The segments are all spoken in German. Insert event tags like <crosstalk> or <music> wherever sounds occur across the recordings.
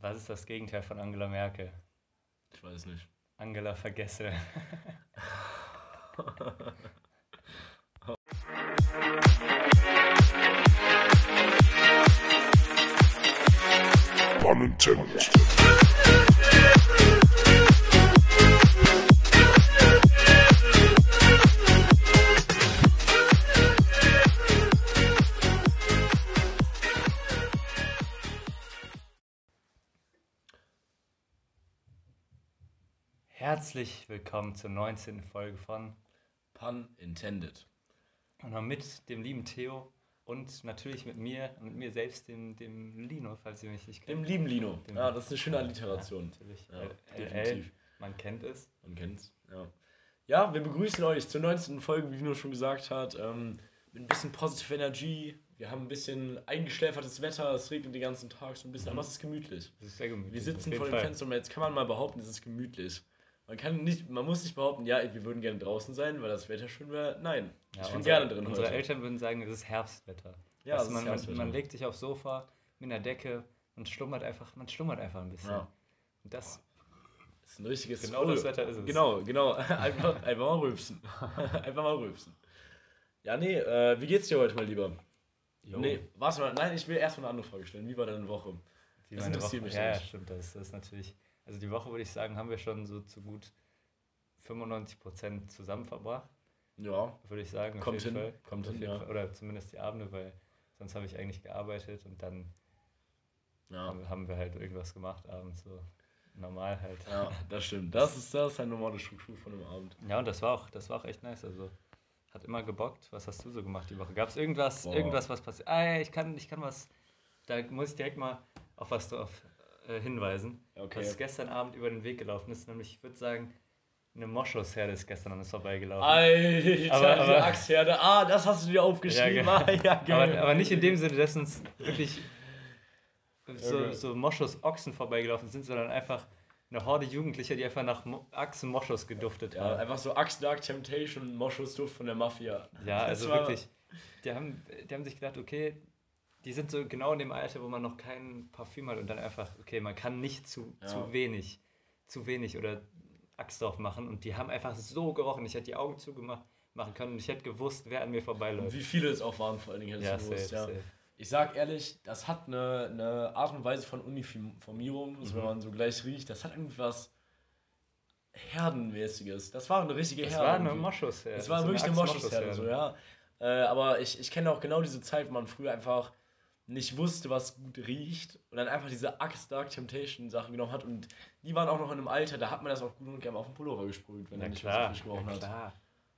Was ist das Gegenteil von Angela Merkel? Ich weiß nicht. Angela vergesse. Pun intended. Herzlich willkommen zur 19. Folge von Pun intended. und mit dem lieben Theo und natürlich mit mir, mit mir selbst, dem, dem Lino, falls ihr mich nicht Dem kennt. lieben Lino. Dem- Ja, das ist eine schöne Alliteration. Natürlich. Ja, definitiv. Man kennt es. Man kennt's. Ja. ja, wir begrüßen euch zur 19. Folge, wie Lino schon gesagt hat. Ähm, mit ein bisschen Positive Energy. Wir haben ein bisschen eingeschläfertes Wetter. Es regnet den ganzen Tag so ein bisschen, aber es ist gemütlich. Das ist sehr gemütlich. Wir sitzen vor dem Fall. Fenster und jetzt kann man mal behaupten, es ist gemütlich. Man kann nicht, man muss nicht behaupten, ja, wir würden gerne draußen sein, weil das Wetter schön wäre. Nein, Ja, ich bin unsere- gerne drin Unsere heute. Eltern würden sagen, es ist Herbstwetter. Ja, ist man, man, Herbstwetter. man legt sich aufs Sofa mit einer Decke und schlummert einfach, man schlummert einfach ein bisschen. Ja. Und das, Das ist ein richtiges Genau das Wetter ist es. Genau, genau. <laughs> Einfach, einfach mal rülpsen. <laughs> einfach mal rülpsen. Ja, nee, äh, wie geht's dir heute mal lieber? Jo, Nee, warte mal, nein, ich will erst mal eine andere Frage stellen. Wie war deine Woche? wie das interessiert Woche, mich ja, ja, nicht. stimmt, das, das ist natürlich, also die Woche würde ich sagen, haben wir schon so zu gut 95% zusammen verbracht, Ja, würde ich sagen. auf Kommt jeden hin, Fall. kommt auf hin, jeden ja. Fall. Oder zumindest die Abende, weil sonst habe ich eigentlich gearbeitet und dann ja, haben, wir halt irgendwas gemacht abends, so normal halt. ja, das stimmt. <laughs> Das ist, das ist eine normale Struktur von einem Abend. Ja, und das war auch, das war auch echt nice. Also hat immer gebockt. Was hast du so gemacht die Woche? Gab es irgendwas, Boah. irgendwas, was passiert? Ah, ja, ich kann, ich kann was. Da muss ich direkt mal auf was drauf äh, hinweisen. Okay. Was gestern Abend über den Weg gelaufen ist. Nämlich, ich würde sagen, eine Moschusherde ist gestern an uns vorbeigelaufen. Alter, Aber- die aber- Achsherde. Ah, das hast du dir aufgeschrieben. Ja, Ja, ah, <laughs> ja, aber, aber nicht in dem Sinne, dass uns wirklich so, Okay. so Moschus-Ochsen vorbeigelaufen sind, sondern einfach eine Horde Jugendlicher, die einfach nach Mo Achsen Moschus geduftet Ja, haben. einfach so Axe Dark Temptation, Moschusduft von der Mafia. Ja, also wirklich. Die haben, die haben sich gedacht, okay, die sind so genau in dem Alter, wo man noch kein Parfüm hat und dann einfach, okay, man kann nicht zu, Ja. zu wenig, zu wenig oder Axt drauf machen und die haben einfach so gerochen. Ich hätte die Augen zugemacht machen können und ich hätte gewusst, wer an mir Und vorbeiläuft. wie viele es auch waren, vor allen Dingen hättest Ja, du safe, gewusst, ja. safe. Ich sag ehrlich, das hat eine, eine Art und Weise von Uniformierung, also wenn Mhm. man so gleich riecht, das hat irgendwas Herdenmäßiges. Das war eine richtige Das Herde. war eine. Moschus. Es war wirklich eine Moschusherde, so, ja. Äh, aber ich, ich kenne auch genau diese Zeit, wo man früher einfach nicht wusste, was gut riecht und dann einfach diese Axe Dark Temptation Sachen genommen hat und die waren auch noch in einem Alter, da hat man das auch gut und gerne auf den Pullover gesprüht, wenn er nicht klar, gerochen na hat. klar.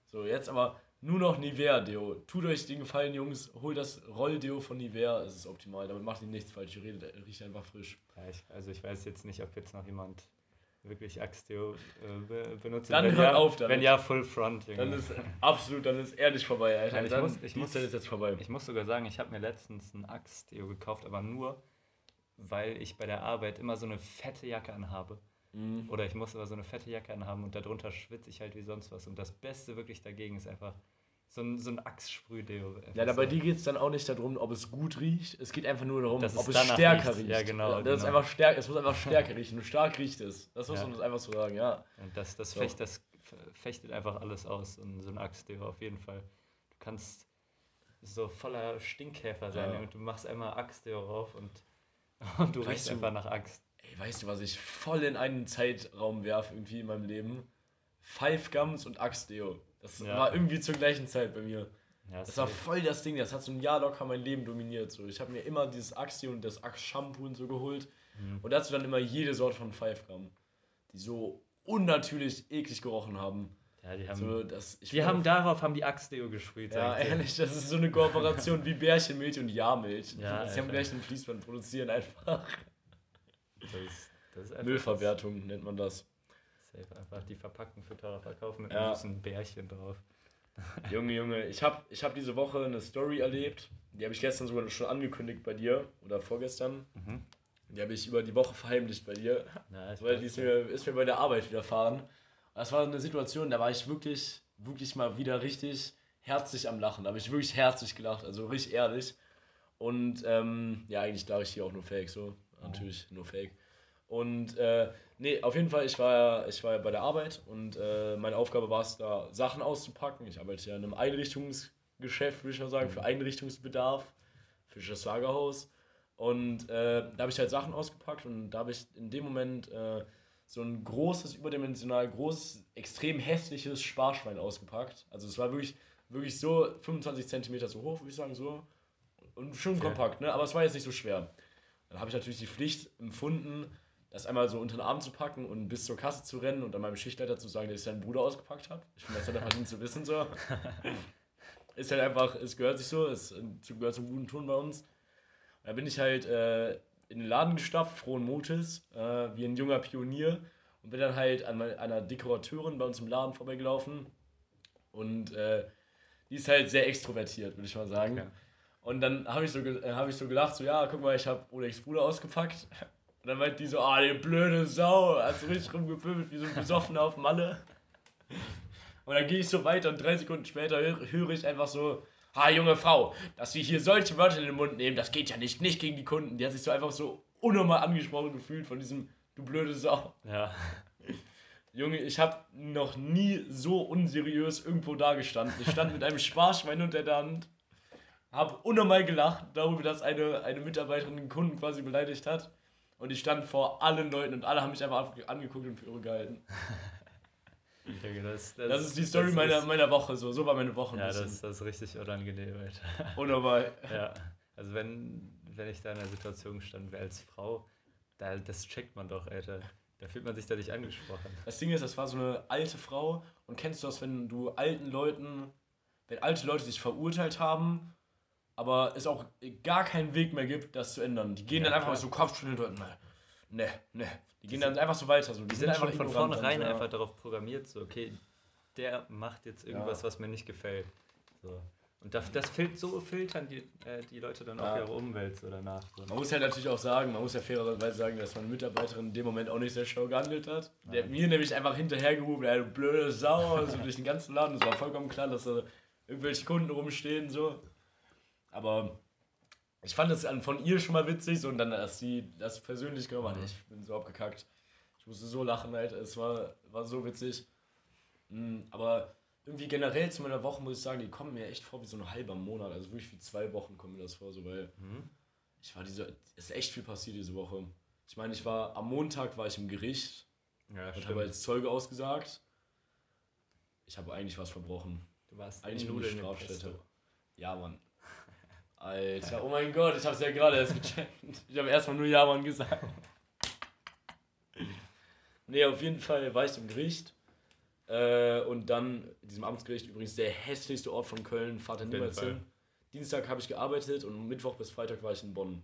So, jetzt aber nur noch Nivea Deo. Tut euch den Gefallen, Jungs, holt das Rolldeo von Nivea, es ist optimal. Damit macht ihr nichts falsch, ihr redet, riecht einfach frisch. Ja, ich, also ich weiß jetzt nicht, ob jetzt noch jemand wirklich Axteo äh, be benutzt. Dann hört ja, auf damit. Wenn ja, Full Front. Junge. Dann ist absolut, dann ist ehrlich vorbei, Alter. Nein, ich dann, muss- ich muss- ist jetzt vorbei. Ich muss sogar sagen, ich habe mir letztens ein Axe-Deo gekauft, aber nur, weil ich bei der Arbeit immer so eine fette Jacke anhabe. Mhm. Oder ich muss aber so eine fette Jacke anhaben und darunter schwitze ich halt wie sonst was. Und das Beste wirklich dagegen ist einfach so ein, so ein. Einfach Ja, da bei so. dir geht es dann auch nicht darum, ob es gut riecht. Es geht einfach nur darum, ob es stärker riecht. riecht. Ja, genau, Das ist genau. einfach stärker, es muss einfach <laughs> stärker riechen. Und stark riecht es. Das muss Ja. man uns einfach so sagen, ja. Und das, das, So. fecht, das fechtet einfach alles aus. Und so ein Axe-Deo auf jeden Fall. Du kannst so voller Stinkkäfer sein Ja. und du machst einmal Axe-Deo rauf und, <laughs> und du Weißt riechst du- einfach nach Axt. Ey, weißt du, was ich voll in einen Zeitraum werfe irgendwie in meinem Leben? Five Gums und Axtdeo. Das Ja. war irgendwie zur gleichen Zeit bei mir. Ja, Das war voll das Ding, das hat so ein Jahr locker mein Leben dominiert. So. Ich habe mir immer dieses Axtdeo und das Axe-Shampoo und so geholt. Mhm. Und dazu dann immer jede Sorte von Five Gum, die so unnatürlich eklig gerochen haben. ja, die haben, So, das, die haben auf- darauf haben die Axe-Deo gesprüht. Ja, ehrlich, das ist so eine Kooperation wie Bärchenmilch und Jahrmilch. Ja, Sie haben gleich einen Fließband produzieren einfach. Das ist, das Müllverwertung nennt man das. Safe, einfach die verpackten für teurer verkaufen mit Ja. einem Bärchen drauf. <laughs> Junge, Junge, ich habe ich hab diese Woche eine Story erlebt. Die habe ich gestern sogar schon angekündigt bei dir oder vorgestern. Mhm. Die habe ich über die Woche verheimlicht bei dir, <laughs> ich weil die ist mir, ist mir bei der Arbeit widerfahren. Das war eine Situation, da war ich wirklich, wirklich mal wieder richtig herzlich am Lachen. Da habe ich wirklich herzlich gelacht, also richtig ehrlich. Und ähm, ja, eigentlich lache ich hier auch nur fake, so. Natürlich nur fake. Und äh, nee, auf jeden Fall, ich war ja, ich war ja bei der Arbeit und äh, meine Aufgabe war es, da Sachen auszupacken. Ich arbeite ja in einem Einrichtungsgeschäft, würde ich mal sagen, für mhm. Einrichtungsbedarf, für das Lagerhaus. Und äh, da habe ich halt Sachen ausgepackt und da habe ich in dem Moment äh, so ein großes, überdimensional großes, extrem hässliches Sparschwein ausgepackt. Also es war wirklich, wirklich so 25 Zentimeter so hoch, würde ich sagen, so. Und schon okay. kompakt, ne? Aber es war jetzt nicht so schwer. Dann habe ich natürlich die Pflicht empfunden, das einmal so unter den Arm zu packen und bis zur Kasse zu rennen und dann meinem Schichtleiter zu sagen, dass ich seinen Bruder ausgepackt habe. Ich finde, das hat er verdient zu wissen so. <laughs> ist halt einfach, es gehört sich so, es gehört zum guten Ton bei uns. Und da bin ich halt äh, in den Laden gestapft, frohen Mutes, äh, wie ein junger Pionier und bin dann halt an einer Dekorateurin bei uns im Laden vorbeigelaufen und äh, die ist halt sehr extrovertiert, würde ich mal sagen. Okay. Und dann habe ich, so, äh, hab ich so gelacht, so ja, guck mal, ich habe Olegs Bruder ausgepackt und dann meint die so, ah, die blöde Sau, hat so richtig rumgepöbelt wie so ein Besoffener auf Malle. Und dann gehe ich so weiter und drei Sekunden später höre ich einfach so, ha, junge Frau, dass Sie hier solche Wörter in den Mund nehmen, das geht ja nicht, nicht gegen die Kunden. Die hat sich so einfach so unnormal angesprochen gefühlt von diesem, du blöde Sau. Ja. Junge, ich habe noch nie so unseriös irgendwo dagestanden. Ich stand mit einem Sparschwein unter der Hand, habe unnormal gelacht darüber, dass eine, eine Mitarbeiterin den Kunden quasi beleidigt hat. Und ich stand vor allen Leuten und alle haben mich einfach angeguckt und für irre gehalten. <laughs> Das, das, das, ist die Story meiner, ist, meiner Woche. So, so war meine Woche. Ja, das, das ist richtig unangenehm, Alter. Unnormal. <laughs> ja. Also wenn, wenn ich da in einer Situation stand wäre als Frau, da, das checkt man doch, Alter. Da fühlt man sich da nicht angesprochen. Das Ding ist, das war so eine alte Frau. Und kennst du das, wenn du alten Leuten, wenn alte Leute sich verurteilt haben, aber es auch gar keinen Weg mehr gibt, das zu ändern. Die gehen ja, dann einfach klar. so Kopfschütteln und ne, ne. Die gehen dann einfach so weiter. So. Die, die sind, sind einfach von vornherein einfach darauf programmiert, so, okay, der macht jetzt irgendwas, ja. was mir nicht gefällt. So. Und das, das fil so filtern die, äh, die Leute dann ja. auch ihre Umwelt so danach. So. Man muss ja natürlich auch sagen, man muss ja fairerweise sagen, dass meine Mitarbeiterin in dem Moment auch nicht sehr schlau gehandelt hat. Nein. Der hat mir nämlich einfach hinterhergerufen, ey, du blöde Sau, also durch den ganzen Laden. Es war vollkommen klar, dass da irgendwelche Kunden rumstehen, so. Aber ich fand es von ihr schon mal witzig, so, und dann, dass sie das persönlich genommen hat. Ich bin so abgekackt. Ich musste so lachen, halt. Es war, war so witzig. Mm, aber irgendwie generell zu meiner Woche muss ich sagen, die kommen mir echt vor wie so ein halber Monat. Also wirklich wie zwei Wochen kommen mir das vor, so weil mhm. ich war diese. Es ist echt viel passiert diese Woche. Ich meine, ich war am Montag war ich im Gericht ja, und habe als Zeuge ausgesagt. Ich habe eigentlich was verbrochen. Du warst eigentlich nur eine Strafstätte. Ja, Mann. Alter, oh mein Gott, ich hab's ja gerade erst gecheckt. Ich habe erstmal nur Ja, Mann gesagt. Nee, auf jeden Fall war ich im Gericht äh, und dann, diesem Amtsgericht, übrigens der hässlichste Ort von Köln, Vater niemals hin. Dienstag habe ich gearbeitet und Mittwoch bis Freitag war ich in Bonn.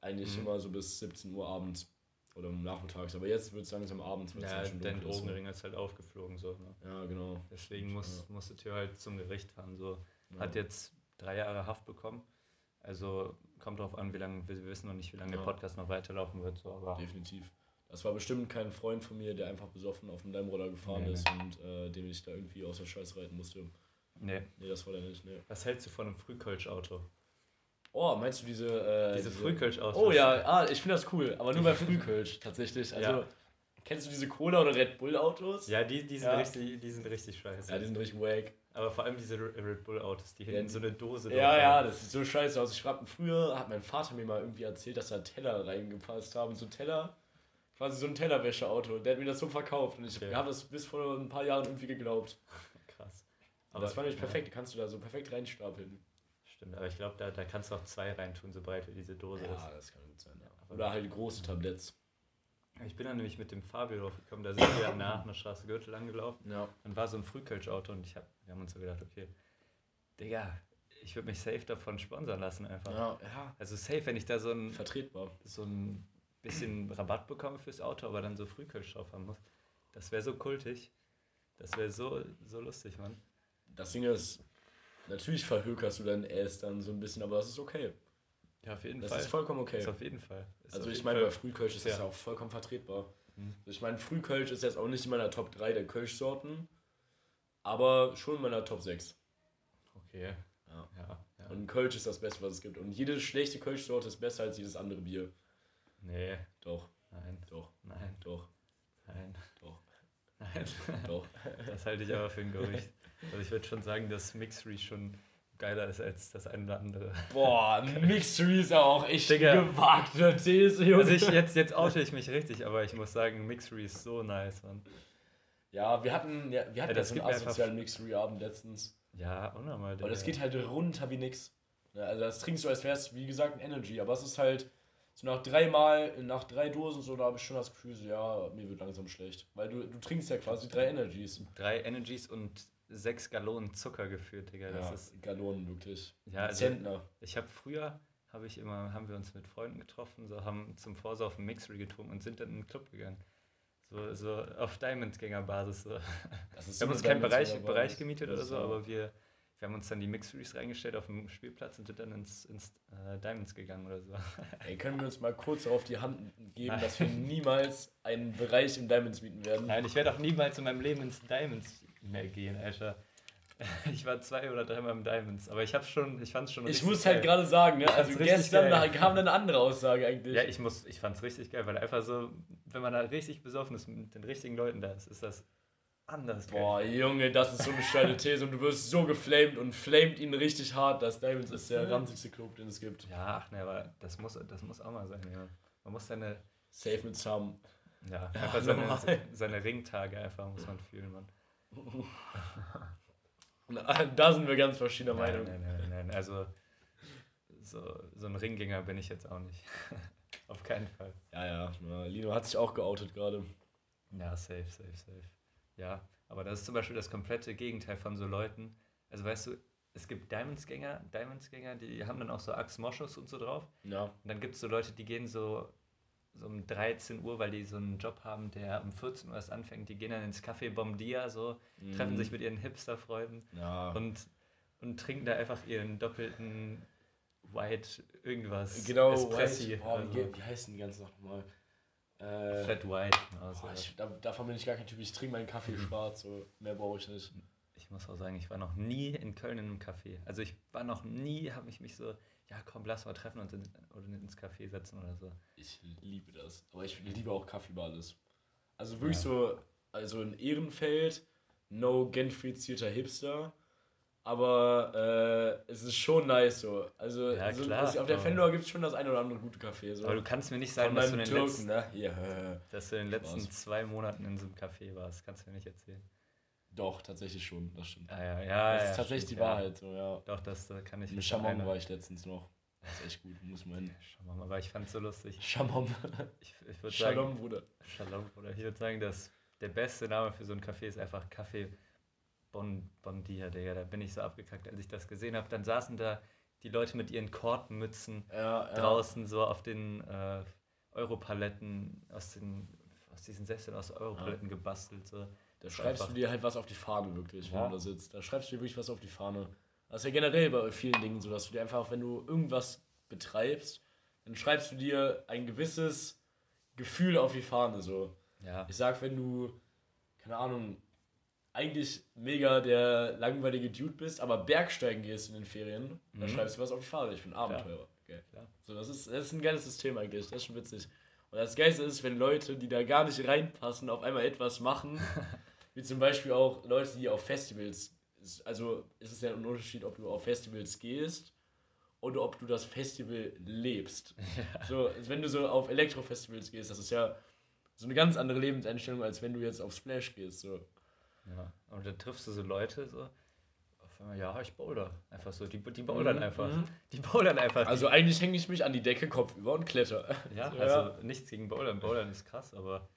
Eigentlich mhm. immer so bis 17 Uhr abends oder nachmittags. Aber jetzt wird es langsam abends. Ja, dein Drogenring ist halt aufgeflogen. So, ne? Ja, genau. Deswegen muss, ja. musstet ihr halt zum Gericht fahren. So. Ja. Hat jetzt drei Jahre Haft bekommen. Also kommt drauf an, wie lange, wir wissen noch nicht, wie lange ja. der Podcast noch weiterlaufen wird. So, aber Definitiv. Das war bestimmt kein Freund von mir, der einfach besoffen auf dem Daimroller gefahren nee, ist nee. und äh, den ich da irgendwie aus der Scheiß reiten musste. Nee. Nee, das war der nicht, nee. Was hältst du von einem Frühkölsch-Auto? Oh, meinst du diese. Äh, diese, diese Frühkölsch-Autos? Oh ja, ah, ich finde das cool, aber nur bei Frühkölsch <laughs> tatsächlich. Also, ja. Kennst du diese Cola- oder Red Bull-Autos? Ja, die, die, sind ja. Richtig, die sind richtig scheiße. Ja, die sind richtig wack. Aber vor allem diese Red Bull-Autos, die hinten so eine Dose Ja, ja, das sieht so scheiße aus. Ich fragte, früher hat mein Vater mir mal irgendwie erzählt, dass da Teller reingepasst haben. So Teller quasi so ein Tellerwäscheauto. Der hat mir das so verkauft und ich okay. habe das bis vor ein paar Jahren irgendwie geglaubt. <laughs> Krass. Aber das war nämlich ja. perfekt, kannst du da so perfekt reinstapeln. Stimmt, aber ich glaube, da, da kannst du auch zwei reintun, so breit wie diese Dose ja, ist. Ja, das kann gut sein. Ja. Oder halt große Tabletts. Ich bin dann nämlich mit dem Fabio draufgekommen, da sind wir nach einer Straße Gürtel angelaufen. Ja. Und war so ein Frühkölsch-Auto und ich hab, wir haben uns so gedacht, okay, Digga, ich würde mich safe davon sponsern lassen einfach. Ja, ja. Also safe, wenn ich da so ein. Vertretbar. So ein bisschen Rabatt bekomme fürs Auto, aber dann so Frühkölsch drauf haben muss. Das wäre so kultig. Das wäre so, so lustig, Mann. Das Ding ist, natürlich verhökerst du dein Ass dann so ein bisschen, aber das ist okay. Ja, auf jeden das Fall. Das ist vollkommen okay. Ist auf jeden Fall. Ist also ich meine, bei Frühkölsch ist ja. das auch vollkommen vertretbar. Mhm. Also ich meine, Frühkölsch ist jetzt auch nicht in meiner Top 3 der Kölschsorten, aber schon in meiner Top 6. Okay. Ja. ja, ja. Und Kölsch ist das Beste, was es gibt. Und jede schlechte Kölschsorte ist besser als jedes andere Bier. Nee. Doch. Nein. Doch. Nein. Doch. Nein. Doch. Nein. Doch. <laughs> Das halte ich aber für ein Gerücht. <laughs> Also ich würde schon sagen, dass Mixery schon geiler ist als das eine oder andere. Boah, <laughs> Mixery ist ja auch echt Digga. gewagte These, Junge. Also ich, jetzt, jetzt oute ich mich richtig, aber ich muss sagen, Mixery ist so nice, Mann. Ja, wir hatten ja, wir hatten ja, das so einen asozialen Mixery-Abend letztens. Ja, unnormal. Aber das geht halt runter wie nix. Ja, also das trinkst du, als wär's, wie gesagt, ein Energy. Aber es ist halt so nach dreimal, nach drei Dosen so, da habe ich schon das Gefühl, so, ja, mir wird langsam schlecht. Weil du, du trinkst ja quasi drei Energies. Drei Energies und sechs Gallonen Zucker geführt, Digga. Das ja, ist Gallonen wirklich. Ja, also, Zentner. Ich habe früher, habe ich immer, haben wir uns mit Freunden getroffen, so haben zum Vorsaufen Mixery getrunken und sind dann in den Club gegangen. So, so auf Diamond-Gänger-Basis. So. wir haben uns keinen Bereich, Bereich gemietet oder so, aber wir, wir haben uns dann die Mixeries reingestellt auf dem Spielplatz und sind dann ins, ins äh, Diamonds gegangen oder so. <laughs> Ey, können wir uns mal kurz auf die Hand geben, Nein. <laughs> dass wir niemals einen Bereich im Diamonds mieten werden? Nein, ich werde auch niemals in meinem Leben ins Diamonds mehr gehen, Alter. <laughs> Ich war zwei oder dreimal im Diamonds, aber ich hab's schon, ich fand's schon Ich muss halt gerade sagen, ne? also gestern da kam eine andere Aussage eigentlich. Ja, ich muss, ich fand's richtig geil, weil einfach so, wenn man da richtig besoffen ist mit den richtigen Leuten da ist, ist das anders. Boah, geil. Junge, das ist so eine steile <laughs> These und du wirst so geflamed und flamed ihn richtig hart. Das Diamonds ist der ranzigste Club, den es gibt. Ja, ach ne, aber das muss, das muss auch mal sein, ja. Man muss seine. Safe mit Sam. Ja, einfach seine, seine Ringtage einfach muss man fühlen, Mann. <laughs> Da sind wir ganz verschiedener Meinung. Nein, nein, nein, nein. Also so, so ein Ringgänger bin ich jetzt auch nicht. <laughs> Auf keinen Fall. Ja, ja. Lino hat sich auch geoutet gerade. Ja, safe, safe, safe. Ja, aber das ist zum Beispiel das komplette Gegenteil von so Leuten. Also weißt du, es gibt Diamondsgänger, Diamondsgänger, die haben dann auch so Axe Moschus und so drauf. Ja. Und dann gibt es so Leute, die gehen so so um 13 Uhr, weil die so einen Job haben, der um 14 Uhr erst anfängt. Die gehen dann ins Café Bomdia, so, mm. treffen sich mit ihren Hipster-Freunden ja. und, und trinken da einfach ihren doppelten White irgendwas. Genau, Espressi. White. Boah, wie, wie heißen die ganzen nochmal? Äh, Flat White. Also. Boah, ich, da, davon bin ich gar kein Typ. Ich trinke meinen Kaffee mhm. schwarz, so mehr brauche ich nicht. Ich muss auch sagen, ich war noch nie in Köln in einem Café. Also ich war noch nie, habe ich mich so ja komm, lass mal treffen und in, oder ins Café setzen oder so. Ich liebe das. Aber ich liebe auch Kaffeeballes. Also wirklich ja. so, also in Ehrenfeld, no gentrifizierter Hipster. Aber äh, es ist schon nice so. Also, ja, also klar, auf der Fendor gibt es schon das eine oder andere gute Café. So. Aber du kannst mir nicht sagen, dass du, in den Türken, letzten, ne? ja. dass du in den letzten Spaß. zwei Monaten in so einem Café warst. Kannst du mir nicht erzählen. Doch, tatsächlich schon, das stimmt. Ah, ja, ja, das ist ja, tatsächlich stimmt, die Wahrheit, so, ja. Doch, das äh, kann ich Mit Schamam war ich letztens noch. Das ist echt gut, muss man. <laughs> Schamam, aber ich fand es so lustig. Schamam. Ich, ich würde sagen. Shalom, Bruder. Shalom, Bruder. Ich würde sagen, dass der beste Name für so ein Café ist einfach Café bon, Bondia, Digga. Da bin ich so abgekackt, als ich das gesehen habe. Dann saßen da die Leute mit ihren Kortenmützen ja, draußen so auf den äh, Europaletten aus den aus diesen Sesseln aus Europaletten gebastelt. So. Da schreibst du dir halt was auf die Fahne, wirklich, wenn ja. du da sitzt. Da schreibst du dir wirklich was auf die Fahne. Das ist ja generell bei vielen Dingen so, dass du dir einfach, wenn du irgendwas betreibst, dann schreibst du dir ein gewisses Gefühl auf die Fahne. So. Ja. Ich sag, wenn du, keine Ahnung, eigentlich mega der langweilige Dude bist, aber Bergsteigen gehst in den Ferien, mhm. dann schreibst du was auf die Fahne. Ich bin Abenteurer. Okay. Ja. So, das, ist, das ist ein geiles System eigentlich. Das ist schon witzig. Und das Geilste ist, wenn Leute, die da gar nicht reinpassen, auf einmal etwas machen, <laughs> wie zum Beispiel auch Leute, die auf Festivals, also ist es ja ein Unterschied, ob du auf Festivals gehst oder ob du das Festival lebst. <laughs> Ja. So, wenn du so auf Elektrofestivals gehst, das ist ja so eine ganz andere Lebenseinstellung, als wenn du jetzt auf Splash gehst. So. Ja, und dann triffst du so Leute, so, ja, ich boulder. Einfach so, die, die bouldern mhm. einfach. Mhm. Die bouldern einfach. Also eigentlich hänge ich mich an die Decke kopfüber und kletter. Ja, so, also ja. nichts gegen Bouldern. Bouldern ist krass, aber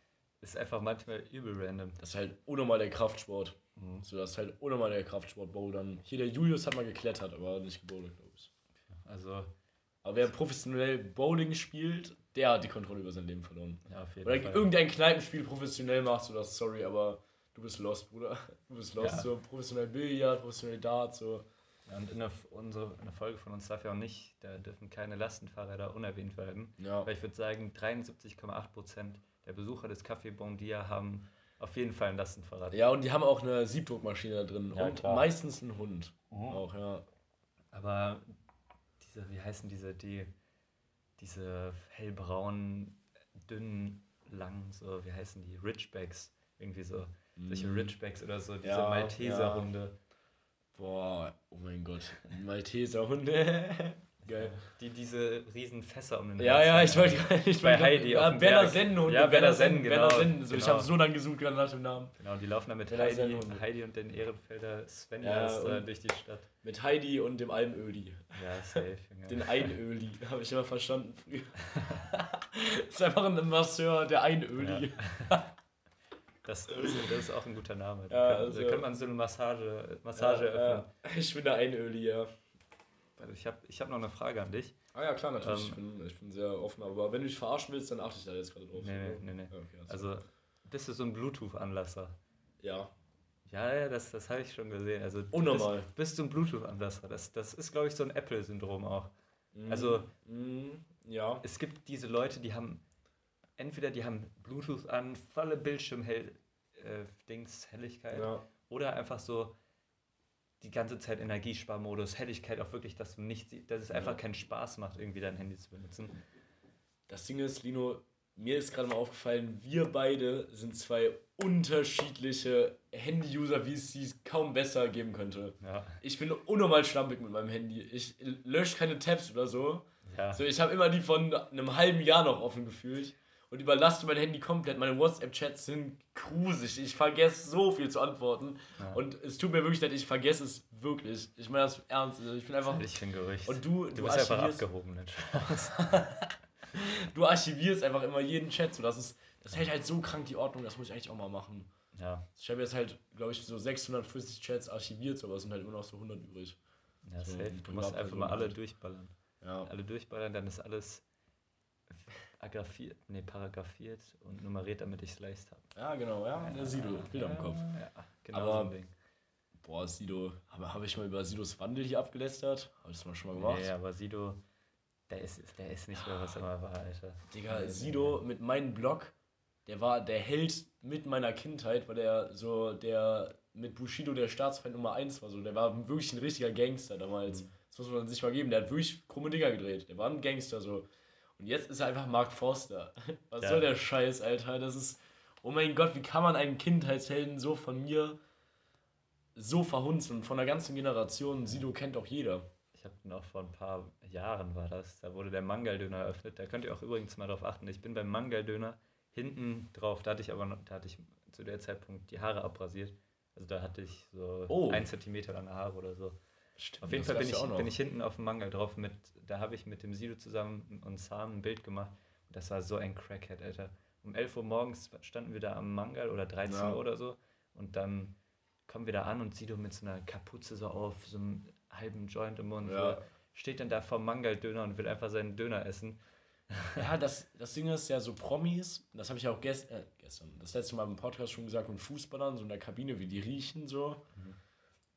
ist einfach manchmal übel random. Das ist halt unnormal der Kraftsport. Mhm. So, das ist halt unnormal der Kraftsport, Bouldern. Hier der Julius hat mal geklettert, aber nicht gebouldert, glaube ich. Also. Aber wer professionell Bowling spielt, der hat die Kontrolle über sein Leben verloren. Ja, auf jeden Oder Fall. irgendein Kneipenspiel professionell machst du das, sorry, aber du bist lost, Bruder. Du bist lost, ja. so professionell Billard, professionell Dart, so. Ja, und in der, unsere, in der Folge von uns darf ja auch nicht, da dürfen keine Lastenfahrräder unerwähnt werden. Ja. Weil ich würde sagen, 73,8% der Besucher des Café Bondia haben auf jeden Fall ein Lastenfahrrad. Ja, und die haben auch eine Siebdruckmaschine da drin. Ja, und klar. meistens einen Hund. Mhm. Auch, ja. Aber diese, wie heißen diese, die, diese hellbraunen dünnen, langen, so, wie heißen die? Ridgebacks. Irgendwie so. Solche mhm. Ridgebacks oder so, diese ja, Malteser-Hunde. Ja. Boah, oh mein Gott. Malteser-Hunde. <laughs> Geil. Die diese riesen Fässer um den Ja, ja, ich wollte ich Bei Heidi. Ja, Berner Sennenhunde. Ja, Berner Sennen, genau. Sennen. So, genau. Ich habe so lange gesucht gerade nach dem Namen. Genau, die laufen dann mit Heidi, Heidi und den Ehrenfelder Svenja ja, durch die Stadt. Mit Heidi und dem Almöli. Ja, safe. Ja. Den Einöli, habe ich immer verstanden früher. <laughs> ist einfach ein Masseur, der Einöli. Ja. <laughs> Das, das, ist auch ein guter Name. Da, ja, kann, also, da könnte man so eine Massage, Massage eröffnen. Ich bin der Einöli, ja. Also ich habe ich hab noch eine Frage an dich. Ah ja, klar, natürlich. Ähm, ich, bin, ich bin sehr offen, aber wenn du dich verarschen willst, dann achte ich da jetzt gerade drauf. Nee, nee, nee. nee. Okay, also, bist du so ein Bluetooth-Anlasser? Ja. Ja, ja, das, das habe ich schon gesehen. Also, Unnormal. Bist, bist du ein Bluetooth-Anlasser? Das, das ist, glaube ich, so ein Apple-Syndrom auch. Mm, also, mm, ja. Es gibt diese Leute, die haben entweder die haben Bluetooth an, volle Bildschirmhell, äh, Dings, Helligkeit, ja. oder einfach so die ganze Zeit Energiesparmodus, Helligkeit auch wirklich, dass du nicht, dass es einfach keinen Spaß macht, irgendwie dein Handy zu benutzen. Das Ding ist, Lino, mir ist gerade mal aufgefallen, wir beide sind zwei unterschiedliche Handy-User, wie es sie kaum besser geben könnte. Ja. Ich bin unnormal schlampig mit meinem Handy. Ich lösche keine Tabs oder so. Ja. So, ich habe immer die von einem halben Jahr noch offen gefühlt und überlaste mein Handy komplett. Meine WhatsApp-Chats sind grusig. Ich vergesse so viel zu antworten. Ja. Und es tut mir wirklich leid, ich vergesse es wirklich. Ich meine das ernst. Ich bin einfach. Ich bin Gerücht. Und du, du, du bist einfach abgehoben, <laughs> Du archivierst einfach immer jeden Chat. So, das, ist, das hält halt so krank die Ordnung, das muss ich eigentlich auch mal machen. Ja. Ich habe jetzt halt, glaube ich, so 650 Chats archiviert, aber es sind halt immer noch so 100 übrig. Ja, so, safe. Du musst einfach mal alle durchballern. Ja. Alle durchballern, dann ist alles agraphiert, nee, paragrafiert und nummeriert, damit ich es leicht habe. Ja, genau, ja, der Sido, Bild am Kopf. Ja, genau Aber, so ein Ding. Boah, Sido, habe hab ich mal über Sidos Wandel hier abgelästert? Habe ich das mal schon mal gemacht? Nee, aber Sido, der ist, der ist nicht mehr, was er mal war, Alter. Digga, Sido mit meinem Blog, der war der Held mit meiner Kindheit, weil der so der mit Bushido der Staatsfeind Nummer 1 war. So. Der war wirklich ein richtiger Gangster damals. Mhm. Das muss man sich mal geben. Der hat wirklich krumme Dinger gedreht. Der war ein Gangster so. Und jetzt ist er einfach Mark Forster. <laughs> Was ja. soll der Scheiß, Alter? Das ist. Oh mein Gott, wie kann man einen Kindheitshelden so von mir so verhunzen und von der ganzen Generation? Sido kennt auch jeder. Ich habe noch vor ein paar Jahren war das, da wurde der Mangaldöner eröffnet. Da könnt ihr auch übrigens mal drauf achten. Ich bin beim Mangaldöner hinten drauf, da hatte ich aber noch, da hatte ich zu der Zeitpunkt die Haare abrasiert. Also da hatte ich so oh. ein Zentimeter lange Haare oder so. Stimmt, auf jeden Fall bin ich, bin ich hinten auf dem Mangel drauf mit, da habe ich mit dem Sido zusammen und Sam ein Bild gemacht. Und das war so ein Crackhead, Alter. Um 11 Uhr morgens standen wir da am Mangel oder 13 ja. Uhr oder so. Und dann kommen wir da an und Sido mit so einer Kapuze so auf, so einem halben Joint im Mund. Ja. Steht dann da vom Mangal-Döner und will einfach seinen Döner essen. Ja, das, das Ding ist ja so Promis, das habe ich auch gest, äh, gestern, das letzte Mal im Podcast schon gesagt, und Fußballern, so in der Kabine, wie die riechen so. Mhm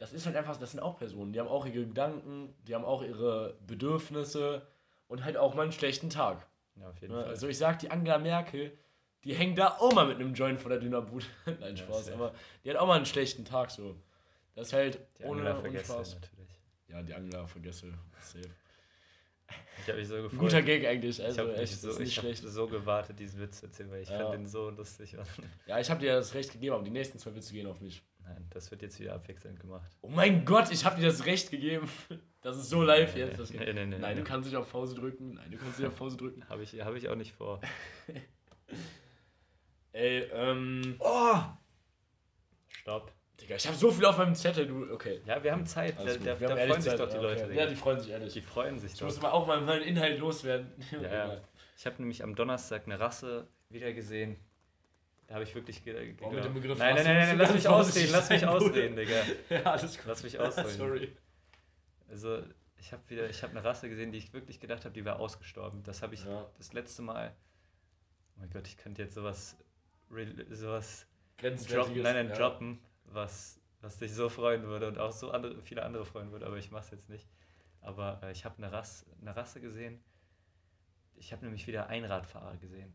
das ist halt einfach, das sind auch Personen, die haben auch ihre Gedanken, die haben auch ihre Bedürfnisse und halt auch mal einen schlechten Tag. Ja, auf jeden ne? Fall. Also ich sag, die Angela Merkel, die hängt da auch mal mit einem Joint vor der Dünnerbude. <laughs> Nein, Spaß, ja, aber die hat auch mal einen schlechten Tag so. Das ist halt die ohne, Angela ohne Spaß. Natürlich. Ja, die Angela vergesse. Safe. Ich habe mich so gefreut. Guter Gag eigentlich. Also ich echt, so, nicht schlecht. so gewartet, diesen Witz zu erzählen, weil ich ja. fand den so lustig. ja, ich habe dir das Recht gegeben, aber die nächsten zwei Witze gehen auf mich. Nein, das wird jetzt wieder abwechselnd gemacht. Oh mein Gott, ich habe dir das Recht gegeben. <laughs> Das ist so live jetzt. Das nee, nee, nee, Nein, du kannst dich auf Pause drücken. Nein, du kannst dich auf Pause drücken. habe ich, hab ich auch nicht vor. <laughs> Ey, ähm. Oh! Stopp. Digga, ich habe so viel auf meinem Zettel, du. Okay. Ja, wir haben Zeit. Da, da, da freuen sich Zeit. doch die ja, Leute. Okay. Ja, die freuen sich ehrlich. Die freuen sich ich doch. Ich muss mal auch mal meinen Inhalt loswerden. <laughs> Ja, ja. Ich habe nämlich am Donnerstag eine Rasse wieder gesehen. Habe ich wirklich ge oh, mit dem Begriff Nein, nein, nein, nein, lass mich ausreden, lass mich <laughs> ausreden, Digga. <laughs> ja, alles gut. Lass mich ausreden. <laughs> Sorry. Also, ich habe wieder, ich habe eine Rasse gesehen, die ich wirklich gedacht habe, die wäre ausgestorben. Das habe ich ja. das letzte Mal. Oh mein Gott, ich könnte jetzt sowas, sowas droppen, nein, nein, ja. droppen, was, was dich so freuen würde und auch so andere, viele andere freuen würde, aber ich mache es jetzt nicht. Aber äh, ich habe eine, Rasse, eine Rasse gesehen. Ich habe nämlich wieder Einradfahrer gesehen.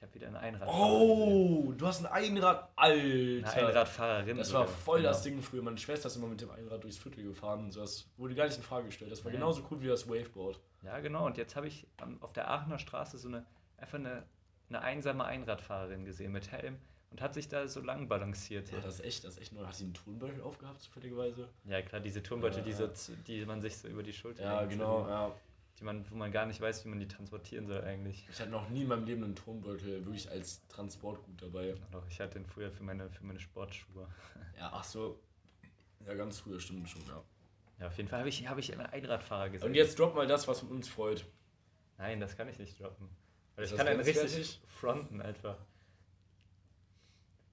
Ich habe wieder eine Einradfahrerin. Oh, du hast ein Einrad. Alter. Eine Einradfahrerin. Das war voll genau. das Ding früher. Meine Schwester ist immer mit dem Einrad durchs Viertel gefahren und so. Das wurde gar nicht in Frage gestellt. Das war ja. genauso cool wie das Waveboard. Ja, genau. Und jetzt habe ich auf der Aachener Straße so eine, einfach eine eine einsame Einradfahrerin gesehen mit Helm und hat sich da so lang balanciert. Ja, das ist echt, das ist echt nur. Hat sie einen Turnbeutel aufgehabt, zufälligerweise? Ja, klar, diese Turnbeutel, ja, die, so, die man sich so über die Schulter Ja, genau, ja. Die man, wo man gar nicht weiß, wie man die transportieren soll eigentlich. Ich hatte noch nie in meinem Leben einen Turnbeutel wirklich als Transportgut dabei. Doch, ich hatte den früher für meine, für meine Sportschuhe. Ja, ach so. Ja, ganz früher stimmt schon, ja. Ja, auf jeden Fall habe ich, hab ich einen Einradfahrer gesehen. Und jetzt drop mal das, was uns freut. Nein, das kann ich nicht droppen. Weil ich kann einen richtig fertig? fronten einfach.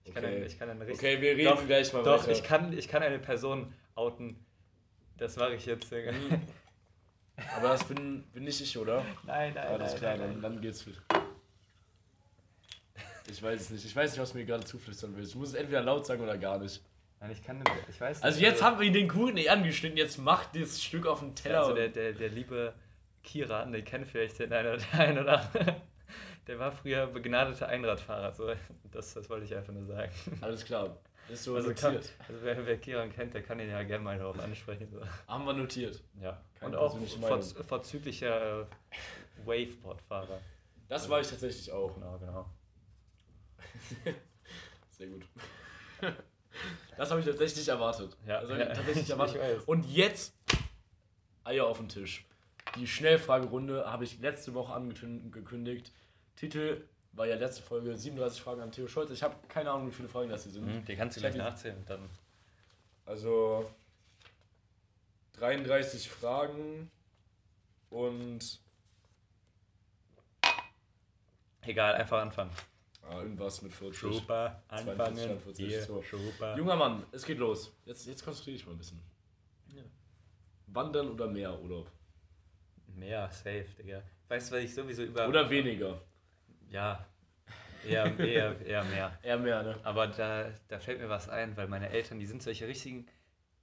Ich, okay. kann einen, ich kann einen richtig. Okay, wir reden doch, gleich mal Doch, weiter. Ich, kann, ich kann eine Person outen. Das mache ich jetzt. Aber das bin, bin nicht ich, oder? Nein, nein. Alles nein, klar, nein, dann, dann geht's fit. Ich weiß es nicht. Ich weiß nicht, was mir gerade zuflüstern willst. Du musst es entweder laut sagen oder gar nicht. Nein, ich kann ich weiß Also jetzt haben wir den Kuchen nicht angeschnitten, jetzt macht dieses Stück auf den Teller. Also der, der, der liebe Kiran, den kennt vielleicht den einen oder <laughs> einen oder der war früher begnadeter Einradfahrer. So, das, das wollte ich einfach nur sagen. Alles klar. Ist so also, kann, also wer, wer Kiran kennt, der kann ihn ja gerne mal darauf ansprechen. So. Haben wir notiert. Ja. Keine Und auch vorz, vorzüglicher äh, Waveboard-Fahrer. Das also, war ich tatsächlich auch. Genau, genau. <laughs> Sehr gut. Das habe ich tatsächlich nicht erwartet. Ja, also ja, tatsächlich <laughs> erwartet. Und jetzt Eier auf den Tisch. Die Schnellfragerunde habe ich letzte Woche angekündigt. Titel war ja letzte Folge 37 Fragen an Theo Scholz. Ich habe keine Ahnung, wie viele Fragen das hier sind. Mhm, die kannst du gleich nachzählen. Dann. Also 33 Fragen und. Egal, einfach anfangen. Ah, irgendwas mit 40. Super, anfangen. 42, Hier, so. Junger Mann, es geht los. Jetzt, jetzt konzentriere dich mal ein bisschen. Ja. Wandern oder Meerurlaub? Mehr, safe, Digga. Weißt du, was ich sowieso über. Oder weniger? Ja, eher, eher, eher mehr. <laughs> eher mehr, ne? Aber da, da fällt mir was ein, weil meine Eltern, die sind solche richtigen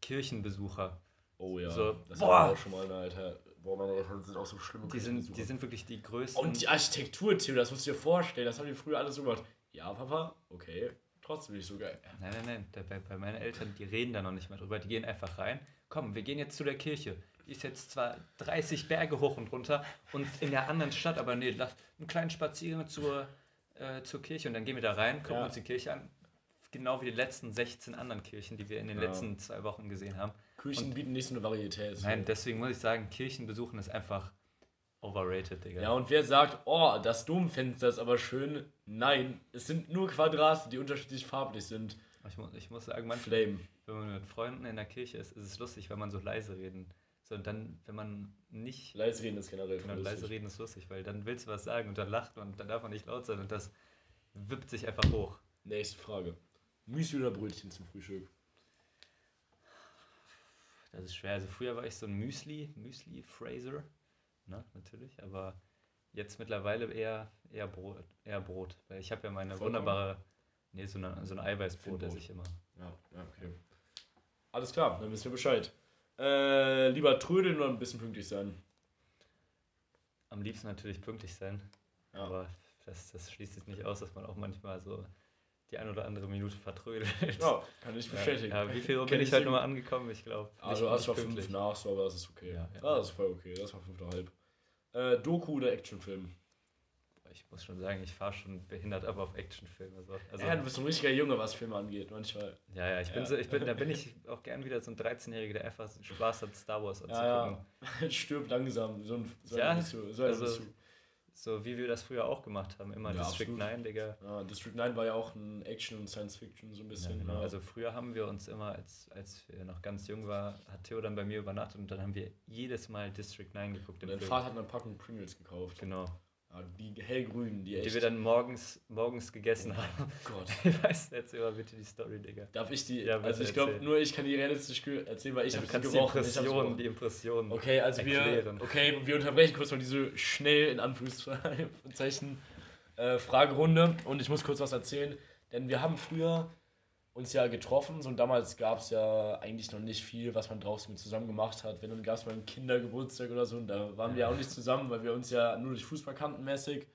Kirchenbesucher. Oh ja, so, das war auch schon mal, Alter. Boah, meine Eltern sind auch so schlimme die sind, die sind wirklich die größten. Und die Architektur, Theo, das musst du dir vorstellen. Das haben die früher alles so gemacht. Ja, Papa, okay. Trotzdem nicht so geil. Nein, nein, nein. Bei, bei meinen Eltern, die reden da noch nicht mehr drüber. Die gehen einfach rein. Komm, wir gehen jetzt zu der Kirche. Die ist jetzt zwar 30 Berge hoch und runter und in der anderen Stadt, aber nee, lass einen kleinen Spaziergang zur, äh, zur Kirche und dann gehen wir da rein, gucken ja. uns die Kirche an. Genau wie die letzten 16 anderen Kirchen, die wir in den ja. letzten zwei Wochen gesehen haben. Kirchen und, bieten nicht so eine Varietät. Nein, deswegen muss ich sagen, Kirchen besuchen ist einfach overrated, Digga. Ja, und wer sagt, oh, das Domfenster ist aber schön, nein, es sind nur Quadrate, die unterschiedlich farblich sind. Ich muss, ich muss sagen, manchmal, Flame. wenn man mit Freunden in der Kirche ist, ist es lustig, wenn man so leise reden. So, und dann, wenn man nicht. Leise reden ist generell genau, lustig. Leise reden ist lustig, weil dann willst du was sagen und dann lacht man und dann darf man nicht laut sein und das wippt sich einfach hoch. Nächste Frage. Müsli oder Brötchen zum Frühstück? Das ist schwer. Also früher war ich so ein Müsli, Müsli-Fraser, ne, natürlich, aber jetzt mittlerweile eher, eher Brot, eher Brot. Weil ich habe ja meine Vollkommen. wunderbare, nee, so, eine, so ein Eiweißbrot, das ich immer. Ja, ja, okay. Alles klar, dann wissen wir Bescheid. Äh, lieber trödeln oder ein bisschen pünktlich sein? Am liebsten natürlich pünktlich sein. Ja. Aber das, das schließt sich nicht aus, dass man auch manchmal so die ein oder andere Minute vertrödelt. Ja, kann ich bestätigen. Ja, ja wie viel Uhr bin ich heute nochmal angekommen? Ich glaube. Also, hast du fünf nach, so, aber das ist okay. Ja, ja. Ah, das ist voll okay. Das war fünfeinhalb. Äh, Doku oder Actionfilm? Ich muss schon sagen, ich fahre schon behindert ab auf Actionfilme. Also, also, ja, du bist ein richtiger Junge, was Filme angeht, manchmal. Ja, ja, ich bin so, ich bin, da bin ich <laughs> auch gern wieder so ein 13-Jähriger, der einfach Spaß hat, Star Wars anzugucken. Ja, ja. <laughs> Stirbt langsam, so ein, so ja, so, so also, so wie wir das früher auch gemacht haben, immer ja, District absolut. 9, Digga. Ja, District 9 war ja auch ein Action und Science Fiction so ein bisschen. Genau. Also früher haben wir uns immer, als, als wir noch ganz jung waren, hat Theo dann bei mir übernachtet und dann haben wir jedes Mal District 9 geguckt. Und dein Vater hat eine Packung Pringles gekauft. Genau. Ja, die hellgrünen, die echt. Die wir dann morgens, morgens gegessen oh haben. Gott. <laughs> Ich weiß, erzähl mal bitte die Story, Digga. Darf ich die? Ja, also ich glaube, nur ich kann die realistisch erzählen, weil ich ja, habe. Die Impressionen, die Impressionen Okay, also erklären. wir, okay, wir unterbrechen kurz mal diese schnell, in Anführungszeichen, <laughs> äh, Fragerunde und ich muss kurz was erzählen, denn wir haben früher uns ja getroffen. So, und damals gab es ja eigentlich noch nicht viel, was man draußen zusammen gemacht hat. Wenn dann gab es mal einen Kindergeburtstag oder so, und da waren wir ja auch nicht zusammen, weil wir uns ja nur durch Fußball kannten mäßig.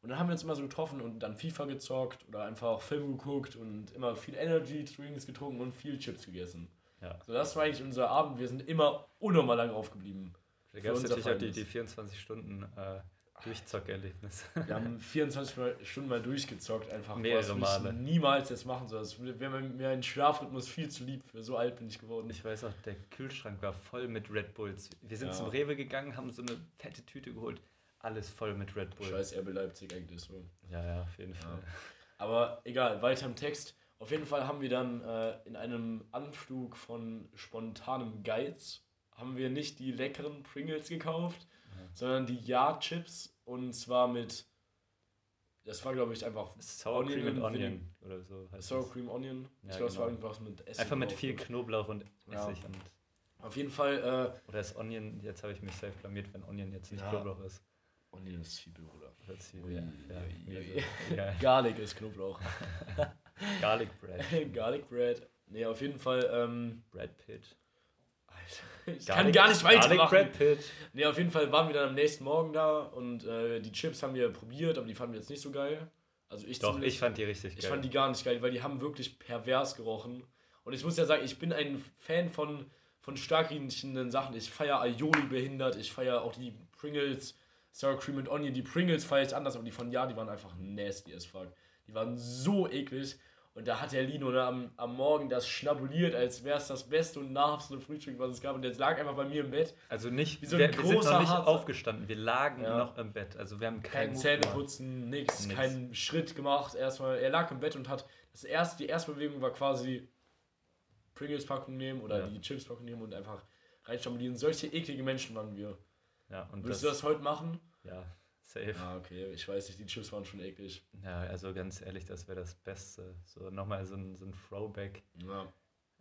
Und dann haben wir uns immer so getroffen und dann FIFA gezockt oder einfach Film geguckt und immer viel Energy Drinks getrunken und viel Chips gegessen. Ja. So, das war eigentlich unser Abend. Wir sind immer unnormal lang aufgeblieben. Da gab es natürlich auch die, die 24 Stunden äh, Durchzockerlebnis. Wir haben 24 Stunden mal durchgezockt, einfach. Mehrere Male. niemals jetzt machen soll. Das wäre mir ein Schlafrhythmus viel zu lieb für. So alt bin ich geworden. Ich weiß auch, der Kühlschrank war voll mit Red Bulls. Wir sind ja. zum Rewe gegangen, haben so eine fette Tüte geholt. Alles voll mit Red Bull. Scheiß RB Leipzig eigentlich so. Ja, ja, auf jeden ja. Fall. Aber egal, weiter im Text. Auf jeden Fall haben wir dann äh, in einem Anflug von spontanem Geiz haben wir nicht die leckeren Pringles gekauft, sondern die Ja-Chips und zwar mit. Das war, glaube ich, einfach Sour Onion Cream und Onion oder so. Sour das. Cream Onion. Ja, ich glaube, es war genau. irgendwas mit Essig. Einfach mit viel Knoblauch und Essig. Ja. Und Auf jeden Fall. Äh, oder ist Onion, jetzt habe ich mich selbst blamiert, wenn Onion jetzt nicht ja. Knoblauch ist. Onion ist Zwiebel, Bruder. Oder Zwiebel, ja, ja. <laughs> Garlic ist Knoblauch. <laughs> Garlic Bread. <laughs> Garlic Bread. Nee, auf jeden Fall. Ähm, Brad Pitt. Ich kann gar nicht weitermachen. Brad Pitt. Nee, auf jeden Fall waren wir dann am nächsten Morgen da und äh, die Chips haben wir probiert, aber die fanden wir jetzt nicht so geil. Also ich Doch, ich fand die richtig geil. Ich fand die gar nicht geil, weil die haben wirklich pervers gerochen. Und ich muss ja sagen, ich bin ein Fan von, von stark riechenden Sachen. Ich feiere Aioli behindert, ich feiere auch die Pringles, Sour Cream und Onion. Die Pringles feiere ich anders, aber die von Ja, die waren einfach nasty as fuck. Die waren so eklig. Und da hat der Lino ne, am, am Morgen das schnabuliert, als wäre es das beste und nahrhafte Frühstück, was es gab. Und jetzt lag einfach bei mir im Bett. Also nicht, wie so ein wir, großer wir sind noch nicht Harzer. aufgestanden, wir lagen ja. noch im Bett. Also wir haben kein Zähneputzen, nichts, keinen Schritt gemacht. Erstmal, er lag im Bett und hat das erste, die erste Bewegung war quasi Pringles-Packung nehmen oder ja. die Chips-Packung nehmen und einfach reinschnabulieren. Solche eklige Menschen waren wir. Ja, und Würdest das, du das heute machen? Ja, Safe. Ah, okay. Ich weiß nicht, die Chips waren schon eklig. Ja, also ganz ehrlich, das wäre das Beste. So nochmal so ein, so ein Throwback. Ja.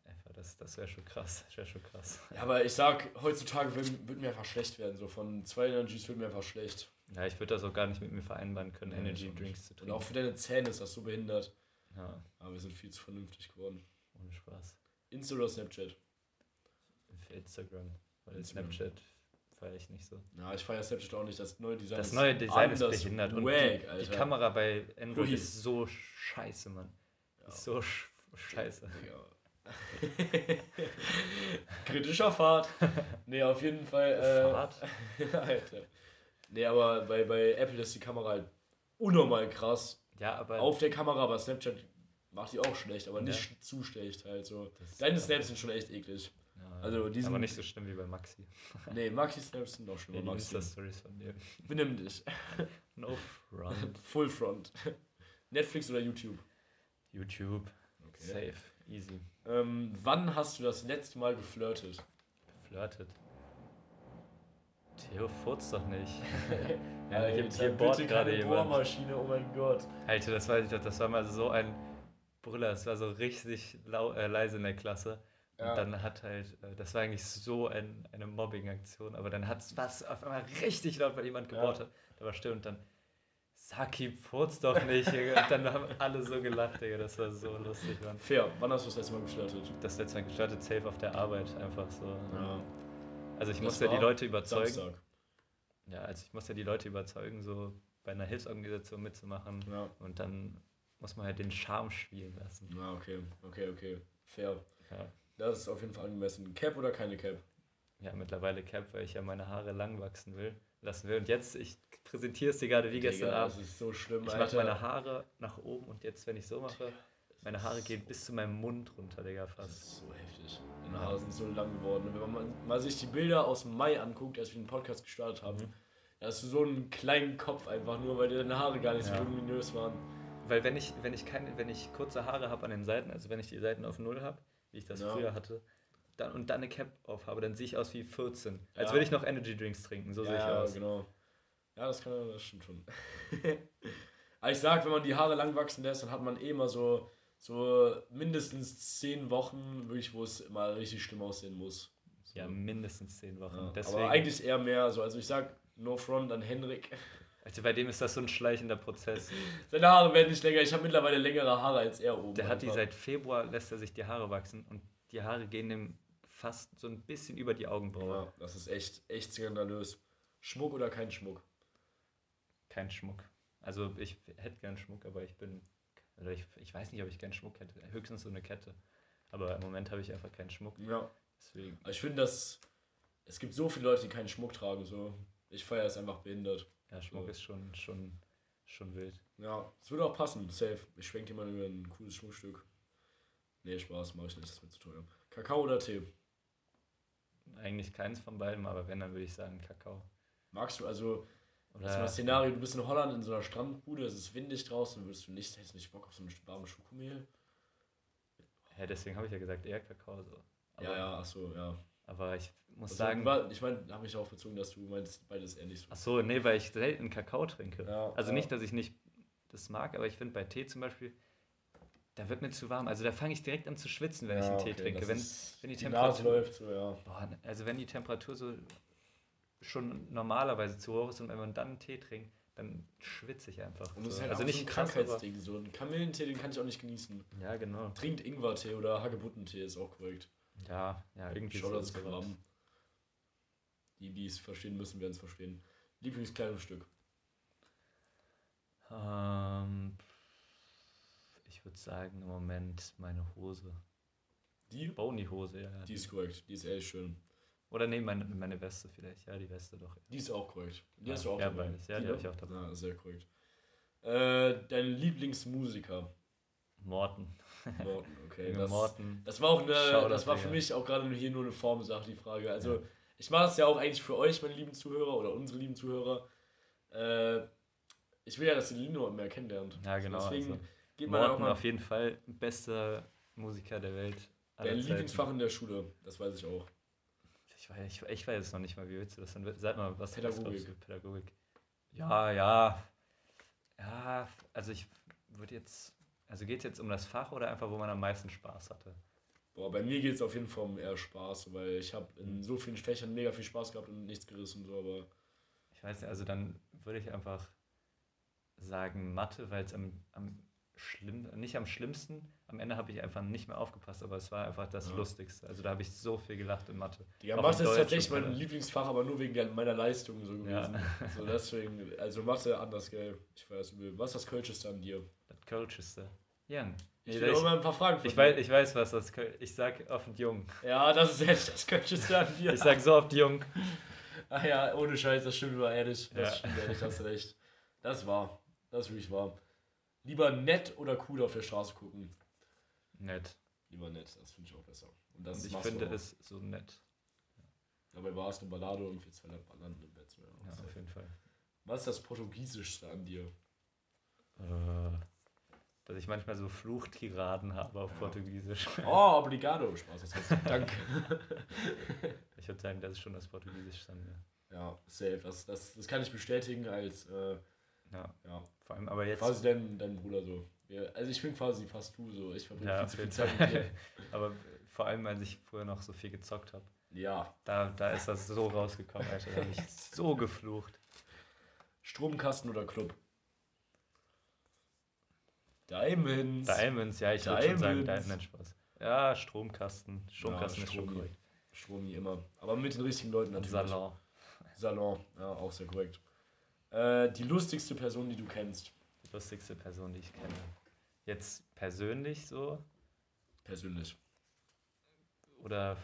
Einfach, das, das wäre schon krass. Das wäre schon krass. Ja, aber ich sag, heutzutage würde würd mir einfach schlecht werden. So von zwei Energies wird mir einfach schlecht. Ja, ich würde das auch gar nicht mit mir vereinbaren können, ja, Energy Drinks zu trinken. Und auch für deine Zähne ist das so behindert. Ja. Aber wir sind viel zu vernünftig geworden. Ohne Spaß. Insta oder Snapchat? Für Instagram. Weil Instagram. Snapchat feiere ich nicht so. Ja, ich feiere Snapchat auch nicht. Das neue Design Das neue Design ist behindert. Und wack, die, die, Kamera bei Android Ui. ist so scheiße, Mann. Ja. Ist so sch scheiße. <laughs> Kritischer Fahrt. Nee, auf jeden Fall. Äh, Fahrt? <laughs> Alter. Nee, aber bei, bei Apple ist die Kamera halt unnormal krass. Ja, aber. Auf der Kamera, aber Snapchat macht die auch schlecht, aber nicht ja. zu schlecht halt so. Deine Snaps sind schon echt eklig. Also diesen, aber nicht so schlimm wie bei Maxi. <laughs> nee, Maxi Snaps sind noch schlimmer. Nee, Maxi. Stories von dir. Benimm dich. <laughs> no front. <laughs> Full front. Netflix oder YouTube? YouTube. Okay. Safe. Easy. Ähm, wann hast du das letzte Mal geflirtet? Geflirtet? Theo furzt doch nicht. ja, Alter, hier, hier bohrt gerade jemand. Bohrmaschine, oh mein Gott. Alter, das war, das war mal so ein Brüller. Das war so richtig lau, äh, leise in der Klasse. Ja. Und dann hat halt, äh, das war eigentlich so ein, eine Mobbing-Aktion, aber dann hat es auf einmal richtig laut, weil jemand gebohrt ja. hat. Da war still und dann, Saki, putz doch nicht. und dann haben alle so gelacht, Digga. Das war so lustig, Mann. Fair. Wann hast du das letzte Mal geflirtet? Das letzte Mal geflirtet, safe auf der Arbeit, einfach so. Ja. Also ich musste ja die Leute überzeugen. Samstag. Ja, also ich musste ja die Leute überzeugen, so bei einer Hilfsorganisation mitzumachen. Ja. Und dann muss man halt den Charme spielen lassen. Ja, okay, okay, okay. Fair. Ja. Das ist auf jeden Fall angemessen. Cap oder keine Cap? Ja, mittlerweile Cap, weil ich ja meine Haare lang wachsen will, lassen will. Und jetzt, ich präsentiere es dir gerade wie Digga, gestern Abend. Das ist so schlimm, Ich mache meine Haare nach oben und jetzt, wenn ich so mache, meine Haare gehen bis zu meinem Mund runter, Digga, fast. Das ist so heftig. Deine Haare sind so lang geworden. wenn man mal, sich die Bilder aus Mai anguckt, als wir den Podcast gestartet haben, mhm. da hast du so einen kleinen Kopf einfach nur, weil deine Haare gar nicht so luminös waren. Weil wenn ich, wenn ich keine, wenn ich kurze Haare habe an den Seiten, also wenn ich die Seiten auf Null habe, wie ich das ja. früher hatte, dann, und dann eine Cap auf habe, dann sehe ich aus wie 14. Als ja. würde ich noch Energy Drinks trinken, so ja, sehe ich aus. Ja, genau. Ja, das, kann, das stimmt schon. <laughs> Aber ich sag, wenn man die Haare lang wachsen lässt, dann hat man eh immer so, so mindestens 10 Wochen, wirklich, wo es immer richtig schlimm aussehen muss. So. Ja, mindestens 10 Wochen. Aber eigentlich eher mehr. So. Also ich sag, no front an Henrik. Also bei dem ist das so ein schleichender Prozess. <laughs> Seine Haare werden nicht länger. Ich habe mittlerweile längere Haare als er oben. Der einfach. hat die seit Februar, lässt er sich die Haare wachsen und die Haare gehen dem fast so ein bisschen über die Augenbraue. Ja, das ist echt, echt skandalös. Schmuck oder kein Schmuck? Kein Schmuck. Also ich hätte gern Schmuck, aber ich bin, oder ich, ich weiß nicht, ob ich gern Schmuck hätte. Höchstens so eine Kette. Aber im Moment habe ich einfach keinen Schmuck. Ja. Deswegen. Ich finde, dass es gibt so viele Leute, die keinen Schmuck tragen. So. Ich feiere es einfach behindert. Ja, Schmuck so. ist schon, schon, schon wild. Ja, es würde auch passen, safe. Ich schwenke dir mal über ein cooles Schmuckstück. Nee, Spaß, mache ich nicht, das ist mir zu teuer. Kakao oder Tee? Eigentlich keins von beiden, aber wenn, dann würde ich sagen Kakao. Magst du also, oder das ist mal Szenario, du bist in Holland in so einer Strandbude, es ist windig draußen, würdest du nicht, hättest nicht Bock auf so eine warme Schokomehl? Ja, deswegen habe ich ja gesagt, eher Kakao. So. Aber, ja, ja, ach so, ja. Aber ich muss also, sagen. Ich meine, habe mich auch bezogen, dass du meinst, beides nicht so. Ach so, nee, weil ich selten Kakao trinke. Ja, also ja. nicht, dass ich nicht das mag, aber ich finde bei Tee zum Beispiel, da wird mir zu warm. Also da fange ich direkt an zu schwitzen, wenn ja, ich einen Tee okay, trinke. Wenn, wenn die, die Temperatur läuft, so, ja. Boah, also wenn die Temperatur so schon normalerweise zu hoch ist und wenn man dann einen Tee trinkt, dann schwitze ich einfach. Und das so. ist halt also nicht so ein Krankheitsding. So ein Kamillentee, den kann ich auch nicht genießen. Ja, genau. Trinkt Ingwertee oder Hagebuttentee, ist auch korrekt. Ja, ja, irgendwie Schau das Kram. Die, die es verstehen müssen, werden es verstehen. Lieblingskleidungsstück? Ähm, ich würde sagen, im Moment meine Hose. Die? Bony-Hose, ja. Die ist korrekt, die ist ehrlich schön. Oder nee, meine, meine Weste vielleicht. Ja, die Weste doch. Die ist auch korrekt. Die ja, hast du auch ja, dabei. Beides. Ja, die, die habe ich auch dabei. Ja, sehr korrekt. Äh, dein Lieblingsmusiker? Morten. <laughs> Morten, okay. Das, Morten. das war auch eine, das war für mich auch gerade hier nur eine Formsache, die Frage. Also, ja. ich mache das ja auch eigentlich für euch, meine lieben Zuhörer oder unsere lieben Zuhörer. Äh, ich will ja, dass ihr Lino mehr kennenlernt. Ja, genau. Deswegen also, geht man Morten auf jeden Fall bester Musiker der Welt. Dein Lieblingsfach in der Schule, das weiß ich auch. Ich weiß, ich, ich weiß noch nicht mal, wie willst du das dann? Sag mal, was Pädagogik. Was Pädagogik. Ja, ja. Ja, also ich würde jetzt. Also geht es jetzt um das Fach oder einfach, wo man am meisten Spaß hatte? Boah, bei mir geht es auf jeden Fall um eher Spaß, weil ich habe in so vielen Fächern mega viel Spaß gehabt und nichts gerissen und so, aber. Ich weiß nicht, also dann würde ich einfach sagen Mathe, weil es am, am schlimm, nicht am schlimmsten. Am Ende habe ich einfach nicht mehr aufgepasst, aber es war einfach das ja. Lustigste. Also da habe ich so viel gelacht in Mathe. Ja, Mathe ist tatsächlich mein Lieblingsfach, aber nur wegen meiner Leistung so gewesen. Ja. So deswegen, also Mathe anders, gell. Ich weiß, was ist das Kölscheste an dir? Das Kölscheste? Jan. Ich will auch mal ein paar Fragen ich weiß, ich weiß, was das Köl Ich sag oft jung. Ja, das ist echt das Kölscheste an dir. ich sag so oft jung. Ach <laughs> ja, ohne Scheiß, das stimmt über ehrlich. Das ja. stimmt ehrlich, hast recht. Das war. Das ist wirklich wahr. Lieber nett oder cool auf der Straße gucken? Nett. Lieber nett, das finde ich auch besser. Und, das und ich finde es so nett. Dabei war es eine Ballade und wir zwei landen im Bett. Ja, auf jeden Fall. Was ist das Portugiesischste an dir? Äh, dass ich manchmal so Fluchtiraden habe auf ja. Portugiesisch. Oh, <laughs> obrigado. Spaß, das heißt Dank. <laughs> ich würde sagen, das ist schon das Portugiesischste an mir. Ja, safe. Das, das, das kann ich bestätigen als äh, ja. ja. Vor allem aber jetzt. Quasi dein, dein Bruder so. Ja, also ich bin quasi fast du so. Ich verbringe ja, viel zu viel Zeit mit dir. <laughs> aber vor allem, als ich früher noch so viel gezockt habe. Ja. Da, da ist das so rausgekommen, Alter. Da habe ich so <laughs> geflucht. Stromkasten oder Club? Diamonds. Diamonds, ja, ich würde schon sagen, Diamond Spaß. Ja, Stromkasten. Stromkasten ja, ist schon korrekt. Stromi immer. Aber mit den richtigen Leuten natürlich. Salon. Salon, ja, auch sehr korrekt. Äh, die lustigste Person, die du kennst. Die lustigste Person, die ich kenne. Jetzt persönlich so? Persönlich. Oder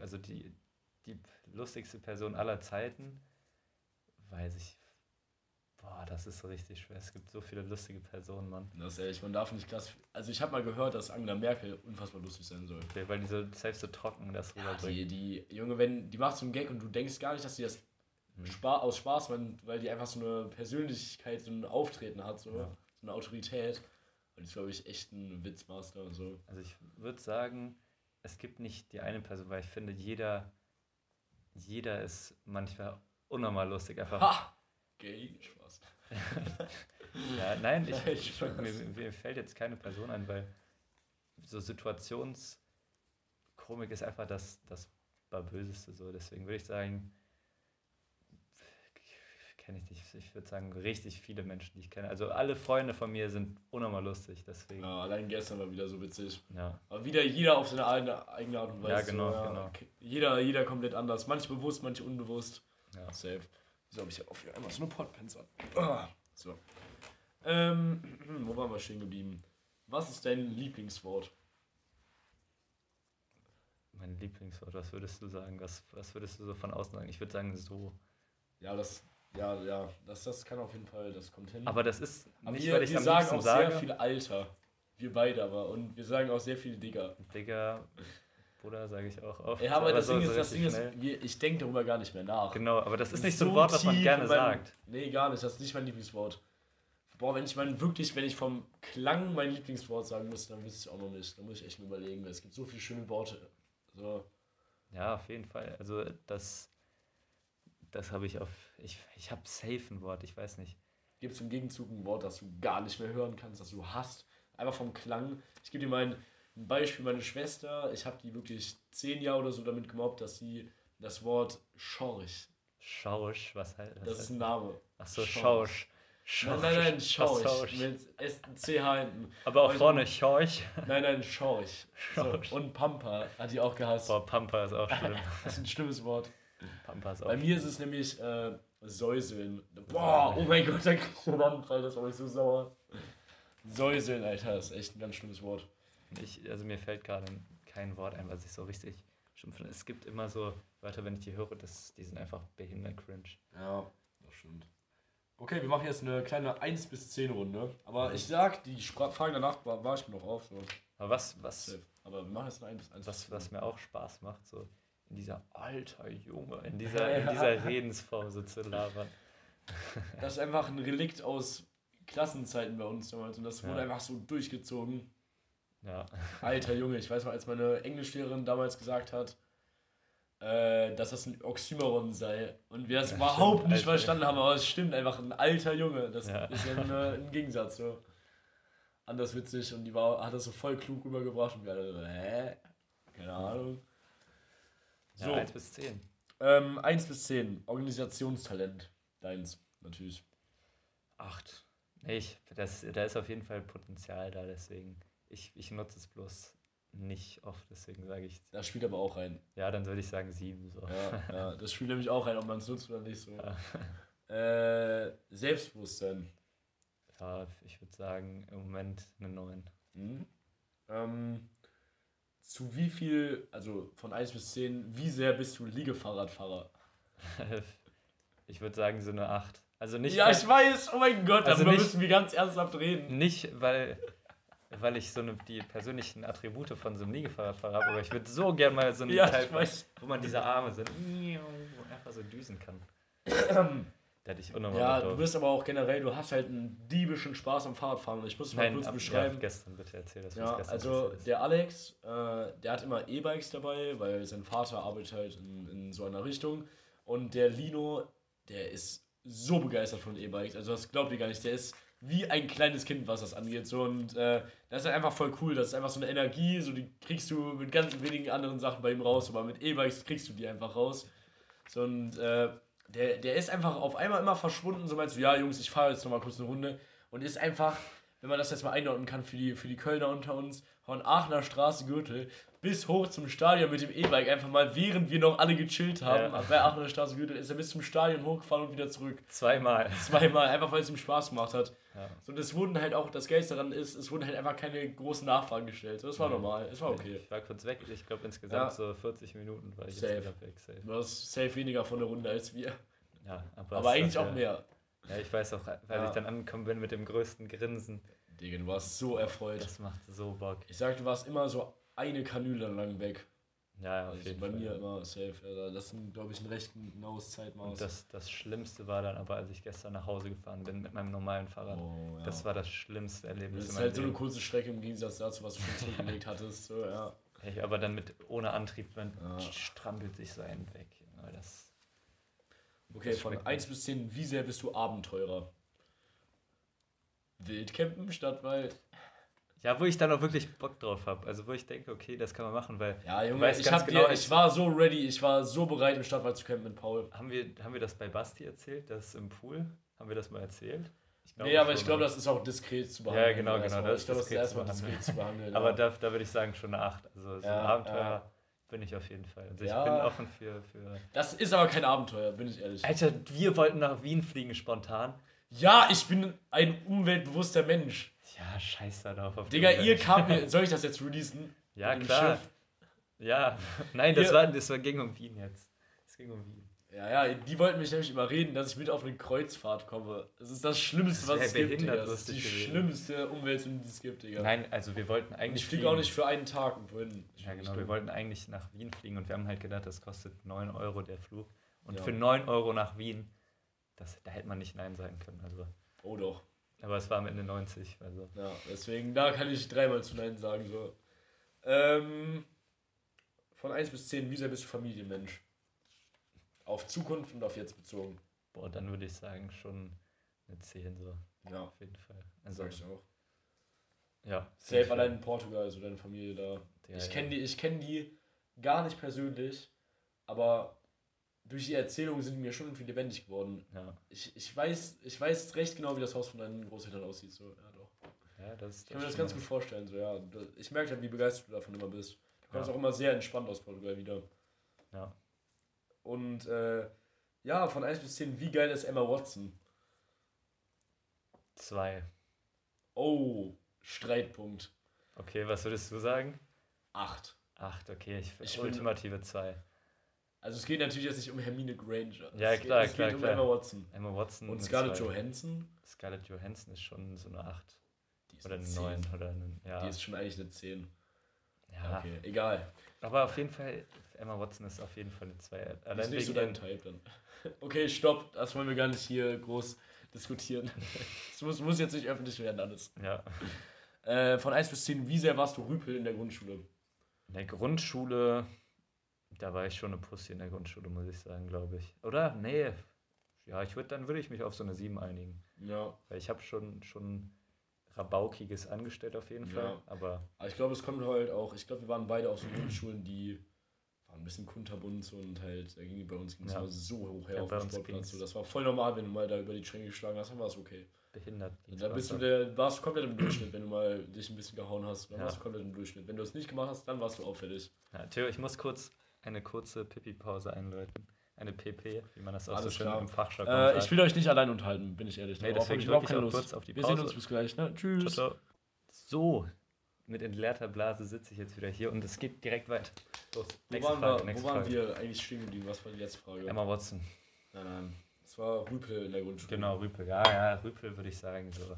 also die, die lustigste Person aller Zeiten, weiß ich. Boah, das ist so richtig schwer. Es gibt so viele lustige Personen, Mann. Das ist ehrlich, man darf nicht krass. Also ich habe mal gehört, dass Angela Merkel unfassbar lustig sein soll. Okay, weil die so selbst so trocken das ja, die, die Junge, wenn die macht so einen Gag und du denkst gar nicht, dass sie das Spaß, aus Spaß, weil die einfach so eine Persönlichkeit, so ein Auftreten hat, so, ja. so eine Autorität. Und die ist, glaube ich, echt ein Witzmaster und so. Also ich würde sagen, es gibt nicht die eine Person, weil ich finde, jeder, jeder ist manchmal unnormal lustig. Einfach. Ha! Gay, Spaß. <laughs> ja, nein, ich, <laughs> ich, mir, mir fällt jetzt keine Person ein, weil so Situationskomik ist einfach das, das Böseste so. Deswegen würde ich sagen, kenne ich nicht. Ich würde sagen, richtig viele Menschen, die ich kenne. Also alle Freunde von mir sind unnormal lustig, deswegen. Ja, allein gestern war wieder so witzig. Ja. Aber wieder jeder auf seine eigene Art und Weise. Ja, genau, so, ja, genau. Jeder, jeder komplett anders. Manche bewusst, manche unbewusst. Ja. Safe. So habe ich ja auch wieder einmal so eine Podpens an. Ah, so. Ähm, <clears throat> wo waren wir stehen geblieben? Was ist dein Lieblingswort? Mein Lieblingswort, was würdest du sagen? Was, was würdest du so von außen sagen? Ich würde sagen so. Ja, das Ja, ja, das, das kann auf jeden Fall, das kommt hin. Aber das ist aber nicht, wir, weil ich wir am sagen auch sage. sehr viel Alter. Wir beide aber. Und wir sagen auch sehr viel Digger. Digger, Bruder, sage ich auch oft. Ja, aber, aber das, so, Ding ist, das Ding ist, ich denke darüber gar nicht mehr nach. Genau, aber das ist nicht so ein Wort, was man gerne mein, sagt. Nee, gar nicht. Das ist nicht mein Lieblingswort. Boah, wenn ich mein, wirklich, wenn ich vom Klang mein Lieblingswort sagen müsste, dann wüsste ich auch noch nicht. Da muss ich echt mal überlegen, weil es gibt so viele schöne Worte. So. Ja, auf jeden Fall. Also das, das habe ich auf. Ich, ich habe safe ein Wort, ich weiß nicht. Gibt es im Gegenzug ein Wort, das du gar nicht mehr hören kannst, das du hast? Einfach vom Klang. Ich gebe dir mal ein Beispiel, meine Schwester, ich habe die wirklich zehn Jahre oder so damit gemobbt, dass sie das Wort Schorch. Schorch, was heißt das? Das ist ein Name. Achso, Schorch. Schorch. Nein, nein, nein, Schorch. Schorch. Mit SCH hinten. Aber auch vorne Schorch. Nein, nein, Schorch. Schorch. So. Und Pampa hat die auch gehasst. Boah, Pampa ist auch schlimm. <laughs> das ist ein schlimmes Wort. Pampa ist auch Bei mir ist es nämlich äh, Säuseln. Boah, oh mein Gott, da krieg ich einen Anfall, das war ich so sauer. Säuseln, Alter, ist echt ein ganz schlimmes Wort. Ich, also mir fällt gerade kein Wort ein, was ich so richtig schlimm finde. Es gibt immer so Wörter, wenn ich die höre, das, die sind einfach behindert cringe. Ja, das stimmt. Okay, wir machen jetzt eine kleine 1 bis 10 Runde. Aber ich sag, die Fragen danach war, war ich mir noch auf. So. Aber was, was. Aber wir machen jetzt eine 1 bis 1. Was, was mir auch Spaß macht, so in dieser alter Junge, in <laughs> dieser, in dieser Redensform so zu labern. <laughs> Das ist einfach ein Relikt aus Klassenzeiten bei uns damals und das wurde ja. einfach so durchgezogen. Ja. Alter Junge, ich weiß mal, als meine Englischlehrerin damals gesagt hat, äh, dass das ein Oxymoron sei. Und wir das ja, überhaupt stimmt, nicht Alter. verstanden haben, aber es stimmt einfach, ein alter Junge. Das ja. ist ja ein, ein Gegensatz. So. Anders witzig und die war, hat das so voll klug rübergebracht und wir alle so, hä? Keine Ahnung. So. Ja, 1 bis 10. Ähm, 1 bis 10. Organisationstalent. Deins, natürlich. 8. Ich, das, da ist auf jeden Fall Potenzial da, deswegen. Ich, ich nutze es bloß nicht oft, deswegen sage ich. Das spielt aber auch rein. Ja, dann würde ich sagen sieben. So. Ja, ja, das spielt nämlich auch rein, ob man es nutzt oder nicht. So. Ja. <laughs> Äh, Selbstbewusstsein. Ja, ich würde sagen, im Moment eine 9. Mhm. Ähm, zu wie viel, also von 1 bis 10, wie sehr bist du Liegefahrradfahrer? <laughs> ich würde sagen, so eine 8. Also nicht. Ja, ich weiß, oh mein Gott, also darüber nicht, müssen wir ganz ernsthaft reden. Nicht, weil weil ich so eine, die persönlichen Attribute von so einem Liegefahrradfahrer habe, aber ich würde so gerne mal so einen ja, Teil, wo man diese Arme sind, einfach so düsen kann. <clears throat> da hätte ich unnormal Ja, du bist aber auch generell, du hast halt einen diebischen Spaß am Fahrradfahren. Ich muss es mal kurz ab, beschreiben. Ja, gestern bitte erzähl das. Ja, also der Alex, äh, der hat immer E-Bikes dabei, weil sein Vater arbeitet halt in, in so einer Richtung. Und der Lino, der ist so begeistert von E-Bikes. Also das glaubt ihr gar nicht. Der ist wie ein kleines Kind, was das angeht. So, und äh, das ist halt einfach voll cool. Das ist einfach so eine Energie, so die kriegst du mit ganz wenigen anderen Sachen bei ihm raus, aber mit E-Bikes kriegst du die einfach raus. So, und äh, der, der ist einfach auf einmal immer verschwunden. So meinst du, ja, Jungs, ich fahre jetzt nochmal kurz eine Runde. Und ist einfach, wenn man das jetzt mal einordnen kann für die, für die Kölner unter uns, von Aachener Straße Gürtel bis hoch zum Stadion mit dem E-Bike einfach mal, während wir noch alle gechillt haben. Ja. Bei Aachener Straße Gürtel ist er bis zum Stadion hochgefahren und wieder zurück. Zweimal. Zweimal, einfach weil es ihm Spaß gemacht hat. Ja. So, und es wurden halt auch, das Geld daran ist, es wurden halt einfach keine großen Nachfragen gestellt. So, das war mhm. normal, es war okay. Ich war kurz weg, ich glaube insgesamt ja. so 40 Minuten war ich safe. jetzt weg. Safe. Du hast safe weniger von der Runde als wir. Ja, aber, aber eigentlich auch mehr. Ja, ich weiß auch, weil ich dann angekommen bin mit dem größten Grinsen. Digga, du warst so erfreut. Das macht so Bock. Ich sag, du warst immer so eine Kanüle lang weg. Ja, ja, auf also bei Fall. mir immer safe. Also das ist, glaube ich, ein recht genaues Zeitmaß. Und das, das Schlimmste war dann aber, als ich gestern nach Hause gefahren bin mit meinem normalen Fahrrad. Oh, ja. Das war das schlimmste Erlebnis. Das ist halt so eine kurze Strecke im Gegensatz dazu, was du schon zurückgelegt hattest. So, ja. Hey, aber dann mit ohne Antrieb, man ja. strampelt sich so einen weg. Das, okay, das von 1 bis 10, wie sehr bist du Abenteurer? Wildcampen, Stadtwald. Ja, wo ich dann auch wirklich Bock drauf habe. Also wo ich denke, okay, das kann man machen, weil. Ja, Junge, ich, genau, dir, ich war so ready, ich war so bereit, im Stadtwald zu campen mit Paul. Haben wir, haben wir das bei Basti erzählt, das im Pool? Haben wir das mal erzählt? Ich nee, aber ich glaube, das ist auch diskret zu behandeln. Ja, genau, genau. Das ich glaube, das ist erstmal diskret zu behandeln. aber da, da würde ich sagen, schon eine 8. Also so ja, ein Abenteuer. Ja. Bin ich auf jeden Fall. Also ich bin offen für, für. Das ist aber kein Abenteuer, bin ich ehrlich. Alter, wir wollten nach Wien fliegen spontan. Ja, ich bin ein umweltbewusster Mensch. Ja, scheiß da drauf. Auf Digga, ihr kamt mir. <laughs> Soll ich das jetzt releasen? Ja, klar. Schiff? Ja, <laughs> nein, das war, das war ging um Wien jetzt. Es ging um Wien. Ja, ja, die wollten mich nämlich überreden, dass ich mit auf eine Kreuzfahrt komme. Das ist das Schlimmste, das was es gibt, Digga. Das ist die gewesen. schlimmste Umwälzung, die es gibt, Digga. Nein, also wir wollten eigentlich. ich fliege auch nicht für einen Tag wohin. Ja, genau, wir wollten eigentlich nach Wien fliegen und wir haben halt gedacht, das kostet 9 Euro der Flug. Und ja. für 9 Euro nach Wien, das, da hätte man nicht Nein sagen können. Also. Oh doch. Aber es war am Ende 90. Also. Ja, deswegen, da kann ich dreimal zu Nein sagen. So. Ähm, von 1 bis 10, wie sehr bist du Familienmensch? Auf Zukunft und auf jetzt bezogen. Boah, dann würde ich sagen, schon eine 10 so. Ja. Auf jeden Fall. Also, Sag ich auch. Ja. Safe allein in Portugal, also deine Familie da. Ja, ich kenne ja. die, kenn die gar nicht persönlich, aber durch die Erzählung sind mir schon irgendwie lebendig geworden. Ja. Ich, ich, weiß, ich weiß recht genau, wie das Haus von deinen Großeltern aussieht. So, ja, doch. Ja, das, ich kann mir das ganz gut vorstellen. So, ja. Ich merke halt, wie begeistert du davon immer bist. Du kommst ja. auch immer sehr entspannt aus Portugal wieder. Ja. Und äh, ja, von 1 bis 10, wie geil ist Emma Watson? 2. Oh, Streitpunkt. Okay, was würdest du sagen? 8. 8, okay, ich, ich ultimative 2. Also es geht natürlich jetzt nicht um Hermine Granger. Ja, es klar, geht, es klar, geht klar. um Emma Watson. Emma Watson. Und Scarlett Johansson? Scarlett Johansson ist schon so eine 8. oder eine 9 oder eine, ja. Die ist schon eigentlich eine 10. Ja. Okay, egal. Aber auf jeden Fall, Emma Watson ist auf jeden Fall eine 2. Allein ist nicht so dein Type dann. <laughs> Okay, stopp, das wollen wir gar nicht hier groß diskutieren. <laughs> Das muss, muss jetzt nicht öffentlich werden, alles. Ja. Äh, von 1 bis 10, wie sehr warst du Rüpel in der Grundschule? In der Grundschule, da war ich schon eine Pussy in der Grundschule, muss ich sagen, glaube ich. Oder? Nee. Ja, ich würde dann würde ich mich auf so eine 7 einigen. Ja. Weil ich habe schon, schon Rabaukiges angestellt auf jeden Fall. Ja. Aber, aber ich glaube, es kommt halt auch, ich glaube, wir waren beide auf so Grundschulen, die waren ein bisschen kunterbunt und halt, da ging bei uns ging es ja. so hoch her ja, auf dem Sportplatz. So, das war voll normal, wenn du mal da über die Stränge geschlagen hast, dann war es okay. Behindert. Da bist du der, warst du komplett im Durchschnitt, wenn du mal dich ein bisschen gehauen hast, dann ja. warst du komplett im Durchschnitt. Wenn du es nicht gemacht hast, dann warst du auffällig. Ja, Theo, ich muss kurz eine kurze Pipi-Pause einläuten. Eine PP, wie man das auch Alles so schön klar. im Fachjargon äh, sagt. Ich will euch nicht allein unterhalten, bin ich ehrlich. Nee, deswegen ich überhaupt keine Lust. kurz auf die Pause. Wir sehen uns bis gleich, ne? Tschüss. Ciao, ciao. So, mit entleerter Blase sitze ich jetzt wieder hier und es geht direkt weiter. Los, wo waren, Frage, wir, wo waren wir eigentlich stehen geblieben? Was war die letzte Frage? Emma Watson. Nein, nein. Es war Rüpel in der Grundschule. Genau, Rüpel. Ja, ja, Rüpel würde ich sagen, so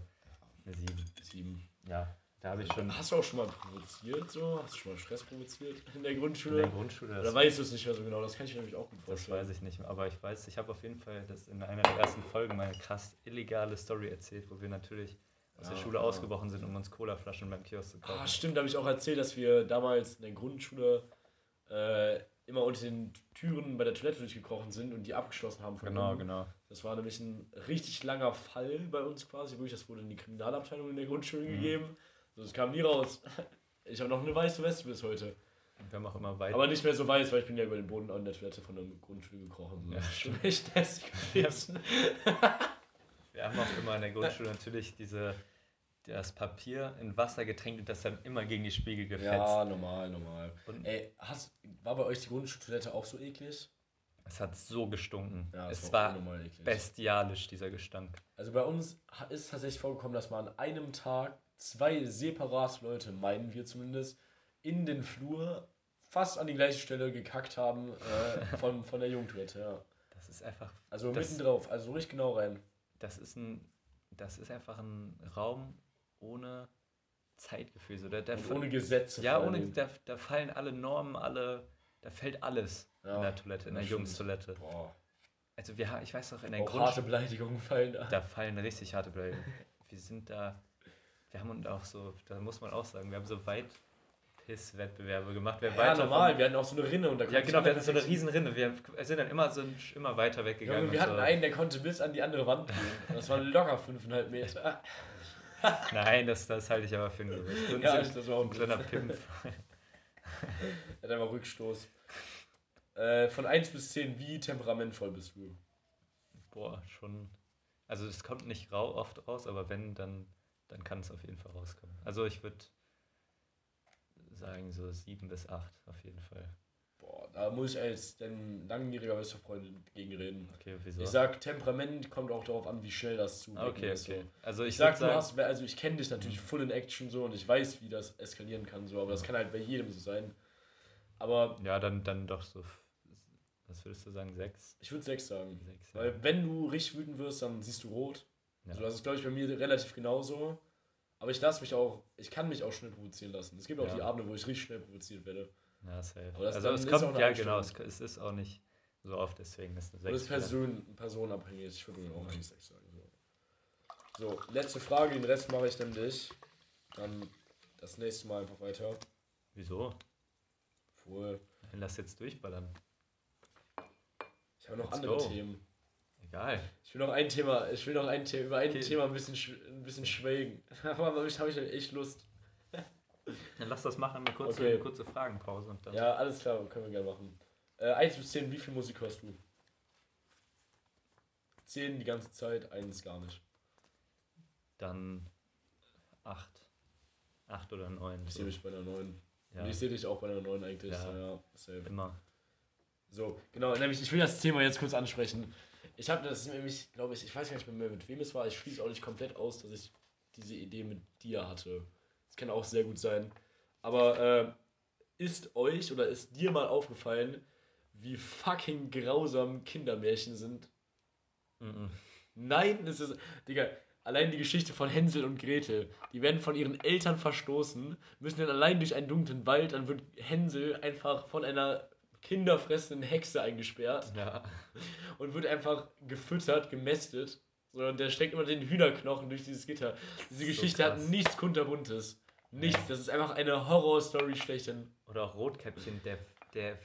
eine 7. 7. Ja, da habe ich schon. Hast du auch schon mal provoziert so? Hast du schon mal Stress provoziert in der Grundschule? In der Grundschule. Oder weißt du es nicht mehr so genau? Das kann ich mir nämlich auch gut vorstellen. Das weiß ich nicht mehr, aber ich weiß, ich habe auf jeden Fall das in einer der ersten Folgen meine krass illegale Story erzählt, wo wir natürlich aus ja, der Schule ja. ausgebrochen sind, um uns Colaflaschen beim Kiosk zu kaufen. Ah, stimmt, da habe ich auch erzählt, dass wir damals in der Grundschule äh, immer unter den Türen bei der Toilette durchgekrochen sind und die abgeschlossen haben. genau, oben. genau. Das war nämlich ein richtig langer Fall bei uns quasi, wirklich. Das wurde in die Kriminalabteilung in der Grundschule mhm. gegeben. Das kam nie raus. Ich habe noch eine weiße Weste bis heute. Wir haben auch immer weit. Aber nicht mehr so weiß, weil ich bin ja über den Boden an der Toilette von der Grundschule gekrochen. So. Ja, schon echt hässlich gewesen. <laughs> Wir haben auch immer in der Grundschule natürlich diese das Papier in Wasser getränkt und das dann immer gegen die Spiegel gefetzt. Ja, normal, normal. Und Ey, hast, war bei euch die Grundschultoilette auch so eklig? Es hat so gestunken. Ja, es war, war bestialisch, dieser Gestank. Also bei uns ist tatsächlich vorgekommen, dass man an einem Tag zwei separate Leute, meinen wir zumindest, in den Flur fast an die gleiche Stelle gekackt haben äh, von, von der Jugendtoilette, ja. Das ist einfach. Also das, mitten drauf, also richtig genau rein. Das ist ein. Das ist einfach ein Raum ohne Zeitgefühl. So, da, da ohne Gesetze. Ja, ohne, da, da fallen alle Normen, alle. Da fällt alles ja, in der Toilette, in der Jungstoilette. Boah. Also wir, ich weiß noch, in der Grund... harte Beleidigungen fallen da. Da fallen richtig harte Beleidigungen. wir sind da wir haben uns auch so, da muss man auch sagen, wir haben so weit Pisswettbewerbe gemacht. Wer ja, weiter normal, wir hatten auch so eine Rinne und da Ja, genau, wir hatten so eine riesen Rinne. Wir sind dann immer so immer weiter weggegangen. Ja, wir hatten so. einen, der konnte bis an die andere Wand gehen. Das war locker 5,5 Meter. <laughs> Nein, das, das halte ich aber für ein Gerücht. So ja, das war auch ein kleiner Pimp. er hat einfach Rückstoß. Äh, von 1 bis 10, wie temperamentvoll bist du? Boah, schon. Also es kommt nicht rau oft raus, aber wenn, dann dann kann es auf jeden Fall rauskommen. Also ich würde sagen so sieben bis acht auf jeden Fall. Boah, da muss ich als dein langjähriger bester Freund gegen reden. Okay, wieso? Ich sag, Temperament kommt auch darauf an, wie schnell das zugeht. Okay, okay. So. Also ich, ich sag, du sagen, hast, also ich kenne dich natürlich full in Action so und ich weiß, wie das eskalieren kann so, aber das kann halt bei jedem so sein. Aber ja, dann dann doch so Was würdest du sagen, sechs? Ich würde sechs sagen. Sechs, ja. Weil wenn du richtig wütend wirst, dann siehst du rot. Ja. Also das ist, glaube ich, bei mir relativ genauso. Aber ich lasse mich auch, ich kann mich auch schnell provozieren lassen. Es gibt auch ja. die Abende, wo ich richtig schnell provoziert werde. Ja, safe. Aber das also es kommt, ja genau, es, es, ist auch nicht so oft, deswegen ist eine 6. Das ist Person, personenabhängig, ich würde mir auch eigentlich 6 sagen. So. so, letzte Frage, den Rest mache ich dann dich. Dann das nächste Mal einfach weiter. Wieso? Wohl. Lass jetzt durchballern. Ich habe noch Let's andere go. Themen. Egal. Ich will noch ein Thema, ich will noch ein Thema, über ein okay. Thema ein bisschen, ein bisschen schwelgen. <laughs> Aber ich habe ich echt Lust. Dann lass das machen, eine kurze, okay. eine kurze Fragenpause. Und dann ja, alles klar, können wir gerne machen. Äh, 1 bis 10, wie viel Musik hörst du? 10 die ganze Zeit, 1 gar nicht. Dann 8. 8 oder 9. Ich sehe mich bei einer 9. Ja. Und ich sehe dich auch bei einer 9 eigentlich. Ja, ja Immer. So, genau, nämlich ich will das Thema jetzt kurz ansprechen. Ich habe das nämlich, glaube ich, ich weiß gar nicht mehr, mit wem es war. Ich schließe auch nicht komplett aus, dass ich diese Idee mit dir hatte. Das kann auch sehr gut sein. Aber äh, ist euch oder ist dir mal aufgefallen, wie fucking grausam Kindermärchen sind? Mhm. Nein, das ist. Digga, allein die Geschichte von Hänsel und Gretel. Die werden von ihren Eltern verstoßen, müssen dann allein durch einen dunklen Wald, dann wird Hänsel einfach von einer kinderfressenden Hexe eingesperrt. Ja. Und wird einfach gefüttert, gemästet. So, und der steckt immer den Hühnerknochen durch dieses Gitter. Diese so Geschichte krass. hat nichts kunterbuntes. Nichts. Das ist einfach eine Horrorstory schlechthin. Oder auch Rotkäppchen, der, der,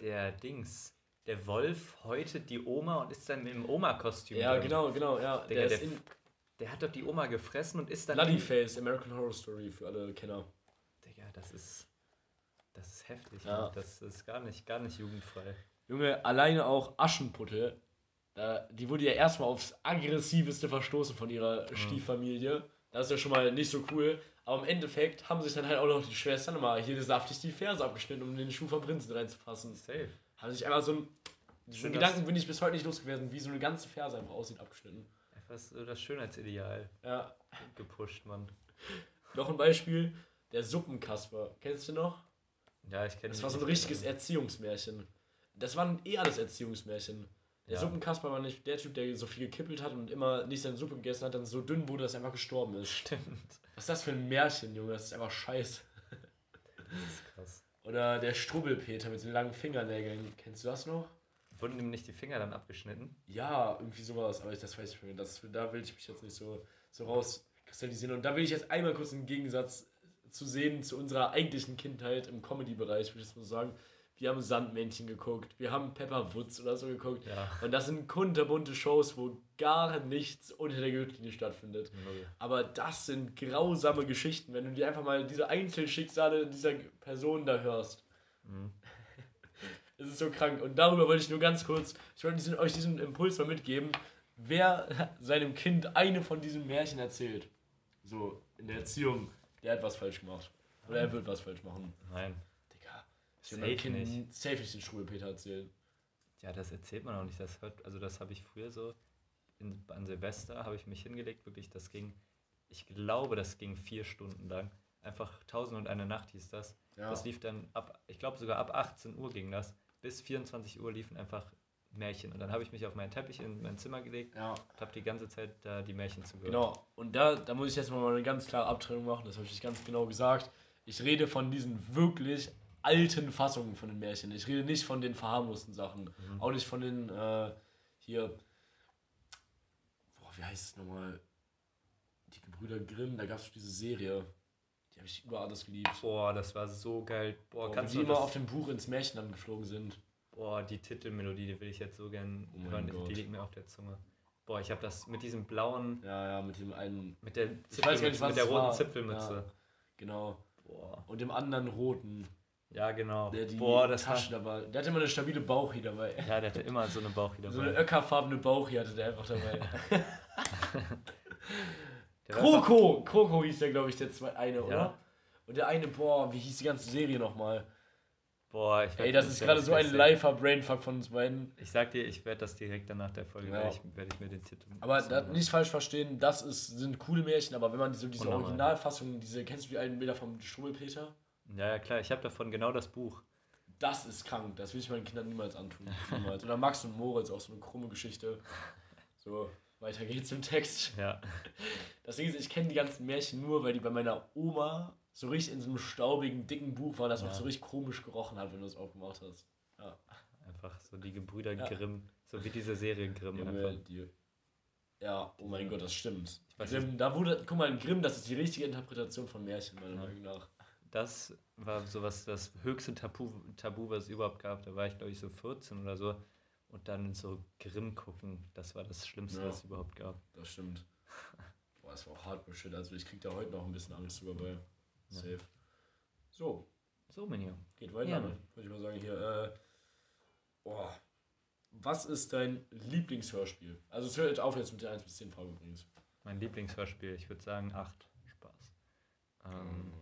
der Dings. Der Wolf häutet die Oma und ist dann im Oma-Kostüm. Ja, drin. genau, genau, ja. Der, der, der, der, hat doch die Oma gefressen und ist dann. Bloody Face, American Horror Story für alle Kenner. Digga, das ist. Ist heftig. Ja. Das ist gar nicht, gar nicht jugendfrei. Junge, alleine auch Aschenputtel. Da, die wurde ja erstmal aufs aggressiveste verstoßen von ihrer mhm. Stieffamilie. Das ist ja schon mal nicht so cool. Aber im Endeffekt haben sich dann halt auch noch die Schwestern mal hier saftig die Ferse abgeschnitten, um in den Schuh vom Prinzen reinzupassen. Safe. Haben sich einfach so ein. Diesen Gedanken bin ich bis heute nicht losgewesen, wie so eine ganze Ferse einfach aussieht, abgeschnitten. Einfach so das Schönheitsideal. Ja. Gepusht, Mann. Noch ein Beispiel: der Suppenkasper. Kennst du noch? Ja, ich kenne Das war so ein richtiges Erziehungsmärchen. Das war eh alles Erziehungsmärchen. Der ja. Suppenkasper war nicht der Typ, der so viel gekippelt hat und immer nicht seine Suppe gegessen hat, dann so dünn wurde, dass er einfach gestorben ist. Stimmt. Was ist das für ein Märchen, Junge? Das ist einfach scheiße. Das ist krass. Oder der Strubbelpeter mit den langen Fingernägeln. Kennst du das noch? Wurden ihm nicht die Finger dann abgeschnitten? Ja, irgendwie sowas, aber ich, das weiß ich nicht mehr. Das, da will ich mich jetzt nicht so, so rauskristallisieren. Und da will ich jetzt einmal kurz einen Gegensatz zu sehen zu unserer eigentlichen Kindheit im Comedy-Bereich, würde ich jetzt mal sagen. Wir haben Sandmännchen geguckt, wir haben Pepper Woods oder so geguckt. Ja. Und das sind kunterbunte Shows, wo gar nichts unter der Gürtellinie stattfindet. Mhm. Aber das sind grausame Geschichten, wenn du dir einfach mal diese Einzelschicksale dieser Person da hörst. Mhm. <laughs> Es ist so krank. Und darüber wollte ich nur ganz kurz, ich wollte diesen, euch diesen Impuls mal mitgeben. Wer seinem Kind eine von diesen Märchen erzählt, so in der Erziehung, der hat was falsch gemacht. Oder er wird was falsch machen. Nein. Digga, ich will meinem Kind nicht. safe nicht den Schulpeter erzählen. Ja, das erzählt man auch nicht. Das hört, also das habe ich früher so, in, an Silvester habe ich mich hingelegt, wirklich, das ging, ich glaube, das ging vier Stunden lang. Einfach Tausend und eine Nacht hieß das. Ja. Das lief dann ab, ich glaube sogar ab 18 Uhr ging das. Bis 24 Uhr liefen einfach Märchen. Und dann habe ich mich auf meinen Teppich in mein Zimmer gelegt ja. und habe die ganze Zeit da die Märchen zugehört. Genau, und da, da muss ich jetzt mal eine ganz klare Abtrennung machen, das habe ich ganz genau gesagt. Ich rede von diesen wirklich alten Fassungen von den Märchen. Ich rede nicht von den verharmlosten Sachen. Mhm. Auch nicht von den äh, hier. Boah, wie heißt es nochmal? Die Gebrüder Grimm, da gab es diese Serie. Die habe ich über alles geliebt. Boah, das war so geil. Boah, Boah kannst du immer auf dem Buch ins Märchenland geflogen sind. Boah, die Titelmelodie, die will ich jetzt so gern oh hören. Die liegt mir auf der Zunge. Boah, ich habe das mit diesem blauen. Ja, ja, mit dem einen. Mit der, ich weiß gar nicht, was mit der roten war. Zipfelmütze. Ja, genau. Boah. Und dem anderen roten. Ja, genau. Der die Boah, das Taschen dabei. Der hatte immer eine stabile Bauchi dabei. Ja, der hatte immer so eine Bauchi dabei. So eine öckerfarbene Bauchi hatte der einfach dabei. <laughs> Kroko! Kroko hieß der, glaube ich, der zwei, eine, ja. oder? Und der eine, boah, wie hieß die ganze Serie nochmal? Boah, ich Ey, das ist gerade so ein lifer Brainfuck von uns beiden. Ich sag dir, ich werde das direkt danach der Folge, ja. werde, ich, werd ich, mir den Titel. Aber da, nicht falsch verstehen, das ist, sind coole Märchen, aber wenn man diese, diese Originalfassung, diese, kennst du die alten Bilder vom Schummelpeter? Ja, ja, klar, ich habe davon genau das Buch. das ist krank. Das will ich meinen Kindern niemals antun. Niemals. Oder Max und Moritz, auch so eine krumme Geschichte. So, weiter geht's im Text. Ja. Das Ding ist, ich kenne die ganzen Märchen nur, weil die bei meiner Oma so richtig in so einem staubigen, dicken Buch waren, das ja. auch so richtig komisch gerochen hat, wenn du es aufgemacht hast. Ja. Einfach so die Gebrüder ja. Grimm, so wie diese Serie Grimm. Ja, die, ja, oh mein Gott, das stimmt. Grimm, da wurde, guck mal, in Grimm, das ist die richtige Interpretation von Märchen, meiner Meinung nach. Das war sowas, das höchste Tabu, Tabu, was es überhaupt gab. Da war ich, glaube ich, so 14 oder so. Und dann so Grimm gucken, das war das Schlimmste, was es überhaupt gab. Das stimmt. Boah, das war auch Hardcore-Shit. Also ich krieg da heute noch ein bisschen Angst sogar bei. Safe. So. So, Menio. Geht weiter, ja. Würde ich mal sagen, hier, äh, boah, was ist dein Lieblingshörspiel? Also es hört auf jetzt mit der 1 bis 10 Frage übrigens. Mein Lieblingshörspiel, ich würde sagen 8. Spaß. Ähm,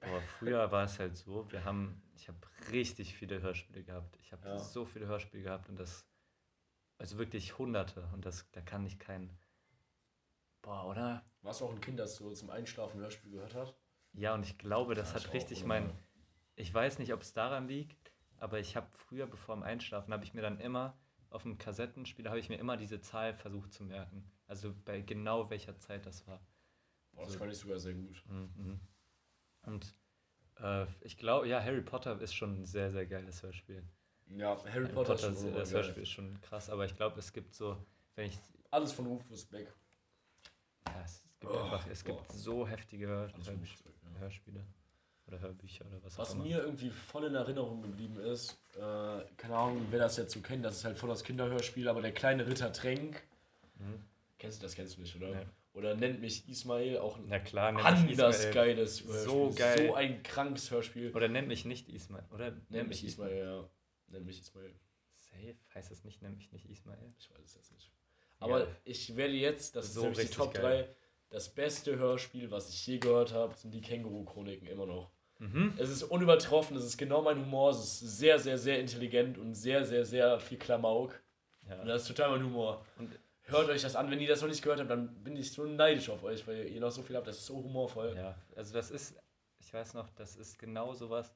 aber früher war es halt so, wir haben, ich habe richtig viele Hörspiele gehabt. Ich habe ja. so viele Hörspiele gehabt und das, also wirklich hunderte und das, da kann ich kein, boah, oder? Warst du auch ein Kind, das so zum Einschlafen Hörspiel gehört hat? Ja, und ich glaube, das ja, hat richtig mein, ich weiß nicht, ob es daran liegt, aber ich habe früher, bevor im Einschlafen, habe ich mir dann immer auf dem Kassettenspieler habe ich mir immer diese Zahl versucht zu merken. Also bei genau welcher Zeit das war. Boah, das so. kann ich sogar sehr gut. Mhm. Und äh, ich glaube, ja, Harry Potter ist schon ein sehr, sehr geiles Hörspiel. Ja, Harry, Harry Potter, Potter ist schon das Hörspiel ist schon krass, aber ich glaube, es gibt so, wenn ich. Alles von Rufus Beck. Ja, es gibt oh, einfach, es boah. gibt so heftige Hör Hörspiele oder Hörbücher oder was, was auch immer. Was mir irgendwie voll in Erinnerung geblieben ist, äh, keine Ahnung, wer das jetzt so kennt, das ist halt voll das Kinderhörspiel, aber der kleine Ritter Tränk. Mhm. Kennst du das? Kennst du nicht, oder? Nee. Oder nennt mich Ismail auch ein Na klar, anders geiles Hörspiel. So geil. So ein krankes Hörspiel. Oder nennt mich nicht Ismail. Oder nennt, nennt mich Ismail, Ismail, ja. Nennt mich Ismail. Safe? Heißt das nicht, nennt mich nicht Ismail? Ich weiß es jetzt nicht. Aber ja. ich werde jetzt, das so ist die Top geil. 3, das beste Hörspiel, was ich je gehört habe, sind die Känguru-Chroniken immer noch. Mhm. Es ist unübertroffen, es ist genau mein Humor, es ist sehr, sehr, sehr intelligent und sehr, sehr, sehr viel Klamauk. Ja. Und das ist total mein Humor. Und hört euch das an, wenn ihr das noch nicht gehört habt, dann bin ich so neidisch auf euch, weil ihr noch so viel habt, das ist so humorvoll. Ja, also das ist, ich weiß noch, das ist genau sowas.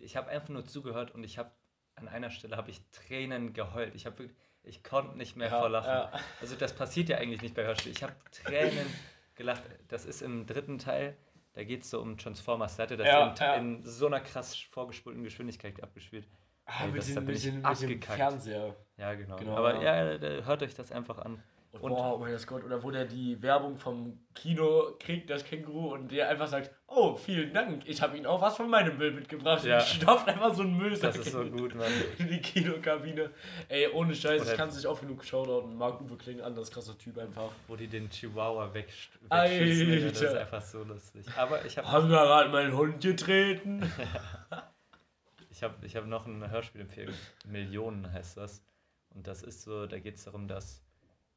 Ich habe einfach nur zugehört und ich habe an einer Stelle habe ich Tränen geheult. Ich habe wirklich, ich konnte nicht mehr ja, vor Lachen. Ja. Also das passiert ja eigentlich nicht bei Hörspielen. Ich habe Tränen <laughs> gelacht. Das ist im dritten Teil da geht es so um Transformers. Da hatte das ja, in, ja. in, so einer krass vorgespulten Geschwindigkeit abgespielt. Ah, mit, das, den, mit, den, mit dem Fernseher. Ja, genau. genau. Aber ja, hört euch das einfach an. Und, und boah, oh mein Gott, oder wo der die Werbung vom Kino kriegt, das Känguru, und der einfach sagt, oh, vielen Dank, ich habe Ihnen auch was von meinem Müll mitgebracht. Ja. Und stopft einfach so einen Müll. Das ist so gut, Mann. In die Kinokabine. Ey, ohne Scheiß, oder ich kann es nicht oft genug schauen. Marc Uwe Kling an, das krasser Typ einfach. Wo die den Chihuahua wegschießen. Das ist einfach so lustig. Aber ich habe... Haben wir gerade meinen Hund getreten? <laughs> ich habe ich hab noch ein Hörspielempfehlung. Millionen heißt das. Und das ist so, da geht es darum, dass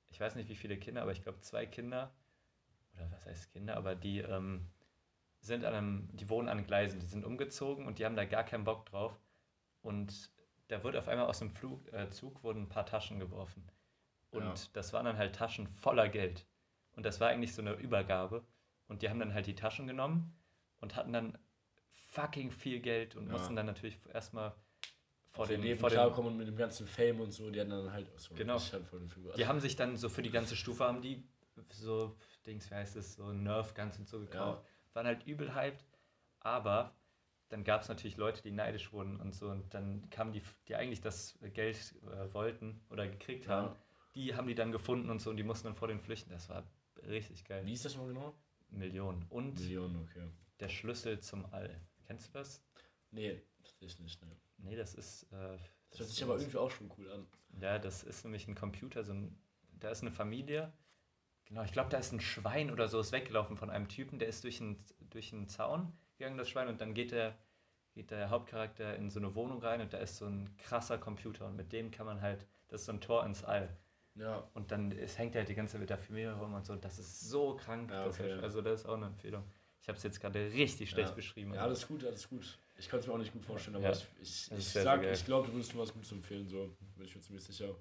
ich weiß nicht wie viele Kinder, aber ich glaube zwei Kinder, oder was heißt Kinder, aber die ähm, sind an einem, die wohnen an Gleisen, die sind umgezogen und die haben da gar keinen Bock drauf. Und da wurde auf einmal aus dem Flug, äh, Zug wurden ein paar Taschen geworfen. Und ja. das waren dann halt Taschen voller Geld. Und das war eigentlich so eine Übergabe. Und die haben dann halt die Taschen genommen und hatten dann fucking viel Geld und ja. mussten dann natürlich erstmal vor den Leben vor klarkommen und mit dem ganzen Fame und so, die haben dann halt so genau. Halt die haben sich dann so für die ganze Stufe haben die so Dings, wie heißt es, so Nerf Guns und so gekauft. Ja. Waren halt übel hyped, aber dann gab es natürlich Leute, die neidisch wurden und so und dann kamen die, die eigentlich das Geld äh, wollten oder gekriegt ja. haben, die haben die dann gefunden und so und die mussten dann vor den flüchten. Das war richtig geil. Wie ist das mal genau? Millionen. Und Millionen, okay. der Schlüssel zum All. Kennst du das? Nee, das ist nicht, ne. Nee, das ist. Äh, das, hört sich aber irgendwie auch schon cool an. Ja, das ist nämlich ein Computer, so ein, da ist eine Familie. Genau, ich glaube, da ist ein Schwein oder so, ist weggelaufen von einem Typen, der ist durch einen, durch einen Zaun gegangen, das Schwein, und dann geht der, geht der Hauptcharakter in so eine Wohnung rein und da ist so ein krasser Computer und mit dem kann man halt, das ist so ein Tor ins All. Ja. Und dann ist, hängt er halt die ganze Zeit mit der Familie rum und so. Das ist so krank. Ja, okay. das, also das ist auch eine Empfehlung. Ich habe es jetzt gerade richtig schlecht ja. beschrieben. Ja, alles gut, alles gut. Ich kann es mir auch nicht gut vorstellen, aber ja. ich, ich, ich sag, ich glaube, du würdest mir was Gutes empfehlen, so bin ich mir ziemlich sicher.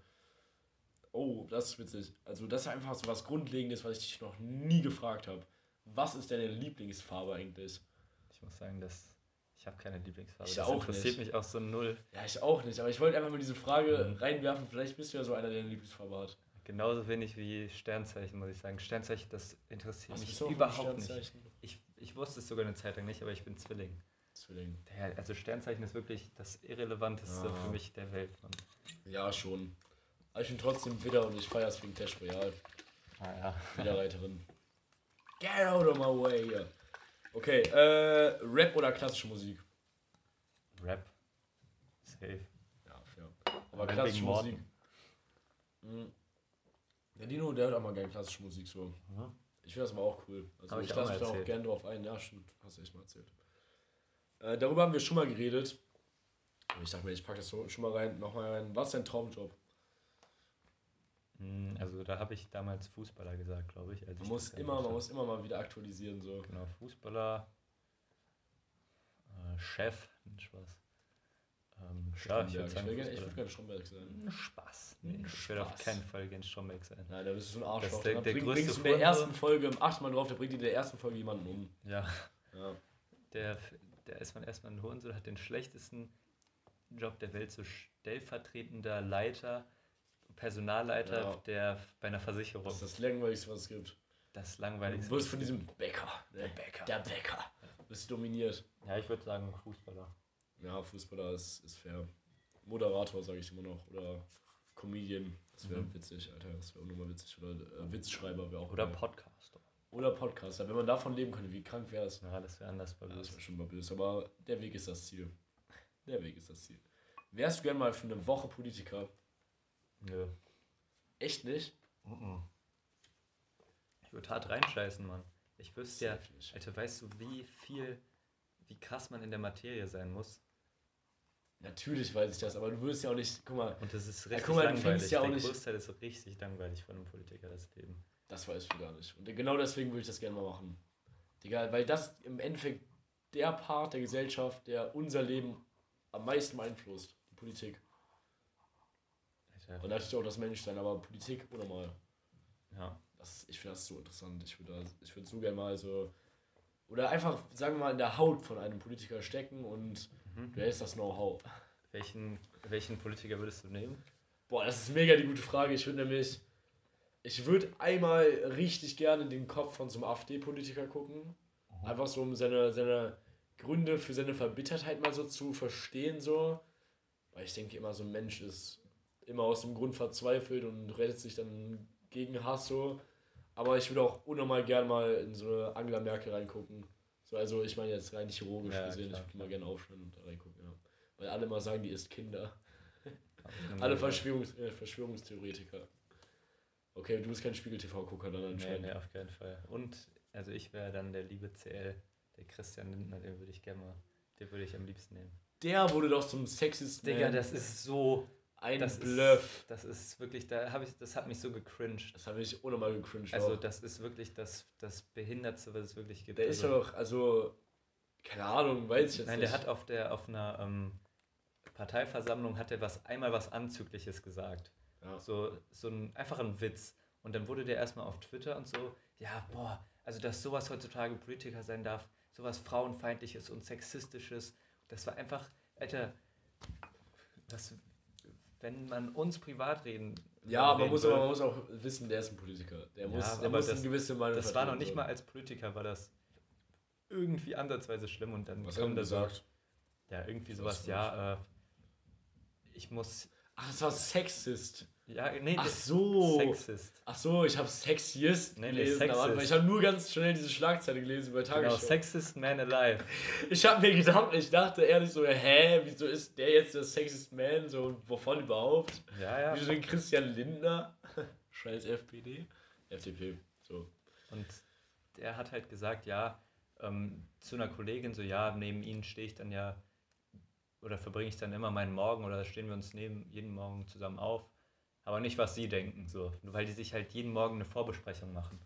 Oh, das ist witzig. Also, das ist einfach so was Grundlegendes, was ich dich noch nie gefragt habe. Was ist deine Lieblingsfarbe eigentlich? Ich muss sagen, dass Ich habe keine Lieblingsfarbe. Ich das auch interessiert nicht. mich auch so null. Ja, ich auch nicht. Aber ich wollte einfach mal diese Frage mhm. reinwerfen. Vielleicht bist du ja so einer, der eine Lieblingsfarbe hat. Genauso wenig wie Sternzeichen, muss ich sagen. Sternzeichen, das interessiert Was mich überhaupt nicht. Ich, wusste es sogar eine Zeit lang nicht, aber ich bin Zwilling. Zwilling. Der, also Sternzeichen ist wirklich das Irrelevanteste ja. für mich der Welt. Mann. Ja, schon. Aber ich bin trotzdem wieder und ich feiere es wegen Clash Royale. Ah ja. <laughs> Wiederreiterin. Get out of my way. Okay, äh, Rap oder klassische Musik? Rap. Safe. Ja, fair. Aber klassische Musik. Mhm. Der Dino, der hört auch mal gerne klassische Musik so. Mhm. Ich finde das aber auch cool. Also ich, ich lasse mich da auch gerne drauf ein. Ja, stimmt. Hast du echt mal erzählt. Äh, darüber haben wir schon mal geredet. Ich dachte mir, ich packe das so, schon mal rein, nochmal rein. Was ist dein Traumjob? Hm, also da habe ich damals Fußballer gesagt, glaube ich. man, muss immer, man muss immer mal wieder aktualisieren. So. Genau, Fußballer, äh, Chef, Spaß. Ähm, ja, ich würde würd gerne Stromberg sein. Spaß. Nee, Spaß. Ich werde auf keinen Fall gern Stromberg sein. Nein, da bist du so ein Arschloch. Der, der, der bringst du in der ersten Folge, achtmal drauf, der bringt in der ersten Folge jemanden um. Ja. ja. Der, der ist man erstmal ein Hurensohn, hat den schlechtesten Job der Welt, so stellvertretender Leiter Personalleiter ja. der, bei einer Versicherung. Das ist das Langweiligste, was es gibt. Das Langweiligste. Du wirst von diesem Bäcker, der Bäcker, der Bäcker, bist dominiert. Ja, ich würde sagen Fußballer. Ja, Fußballer ist, ist fair. Moderator, sage ich immer noch. Oder Comedian. Das wäre mhm. witzig, Alter. Das wäre auch nochmal witzig. Oder äh, Witzschreiber wäre auch. Oder geil. Podcaster. Oder Podcaster. Wenn man davon leben könnte, wie krank wäre es? Ja, das wäre anders bei ja, Das wäre schon mal böse. Aber der Weg ist das Ziel. Der Weg ist das Ziel. Wärst du gern mal für eine Woche Politiker? Nö. Echt nicht? Mhm. Ich würde hart reinscheißen, Mann. Ich wüsste ja, Alter, weißt du, wie viel, wie krass man in der Materie sein muss? Natürlich weiß ich das, aber du würdest ja auch nicht, guck mal. Und das ist richtig ja, guck mal, langweilig. Ja auch der nicht, Großteil ist richtig langweilig von einem Politiker, das Leben. Das weißt du gar nicht. Und genau deswegen würde ich das gerne mal machen. Digga, weil das im Endeffekt der Part der Gesellschaft, der unser Leben am meisten beeinflusst, die Politik. Und natürlich auch das Menschsein, aber Politik unnormal. Ja. Das, ich finde das so interessant. Ich würde ich würd so gerne mal so. Oder einfach, sagen wir mal, in der Haut von einem Politiker stecken und mhm. du hältst das Know-how. Welchen, welchen Politiker würdest du nehmen? Boah, das ist mega die gute Frage. Ich würde nämlich. Ich würde einmal richtig gerne in den Kopf von so einem AfD-Politiker gucken. Mhm. Einfach so, um seine, seine Gründe für seine Verbittertheit mal so zu verstehen, so. Weil ich denke immer, so ein Mensch ist immer aus dem Grund verzweifelt und rettet sich dann gegen Hass so. Aber ich würde auch unnormal gern mal in so eine Angela Merkel reingucken. So, also ich meine jetzt rein chirurgisch ja, gesehen, klar, ich würde mal gerne aufschneiden und da reingucken, ja. Weil alle mal sagen, die ist Kinder. <laughs> alle Verschwörungs äh, Verschwörungstheoretiker. Okay, du bist kein Spiegel-TV-Gucker dann anscheinend. Nee, nee, auf keinen Fall. Und also ich wäre dann der liebe CL, der Christian Lindner, den würde ich gerne mal, den würde ich am liebsten nehmen. Der wurde doch zum Sexist. Digga, das ist so ein das Bluff. Ist, das ist wirklich, da habe ich, das hat mich so gecringed. Das habe ich ohne mal gecringed. Also auch. das ist wirklich das, das Behindertste, was es wirklich gibt. Der also, ist doch, also, keine Ahnung, weiß ich jetzt nein, nicht. Nein, der hat auf der, auf einer ähm, Parteiversammlung hat er was, einmal was Anzügliches gesagt. Ja. So, so ein, einfach ein Witz. Und dann wurde der erstmal auf Twitter und so, ja, boah, also dass sowas heutzutage Politiker sein darf, sowas Frauenfeindliches und Sexistisches, das war einfach, Alter, was, wenn man uns privat reden. Ja, man muss, aber, man muss auch wissen, der ist ein Politiker. Der muss, ja, der muss das, eine gewisse Meinung Das war noch nicht mal als Politiker, war das irgendwie ansatzweise schlimm und dann Was kommt er gesagt? Ja, irgendwie sowas, ja, äh, ich muss. Ach, das war Sexist. Ja, nee, Ach so. Sexist. Ach so, ich habe Sexist nee, gelesen, nee, aber ich habe nur ganz schnell diese Schlagzeile gelesen bei Tagesschau. Genau, Sexist Man Alive. <laughs> Ich habe mir gedacht, ich dachte ehrlich so, hä, wieso ist der jetzt der Sexist Man, so, wovon überhaupt? Ja, ja. Wieso den Christian Lindner? <laughs> Scheiß FPD. FDP, so. Und der hat halt gesagt, ja, ähm, zu einer Kollegin so, ja, neben ihnen stehe ich dann ja, oder verbringe ich dann immer meinen Morgen, oder stehen wir uns neben jeden Morgen zusammen auf aber nicht, was sie denken, so. Weil die sich halt jeden Morgen eine Vorbesprechung machen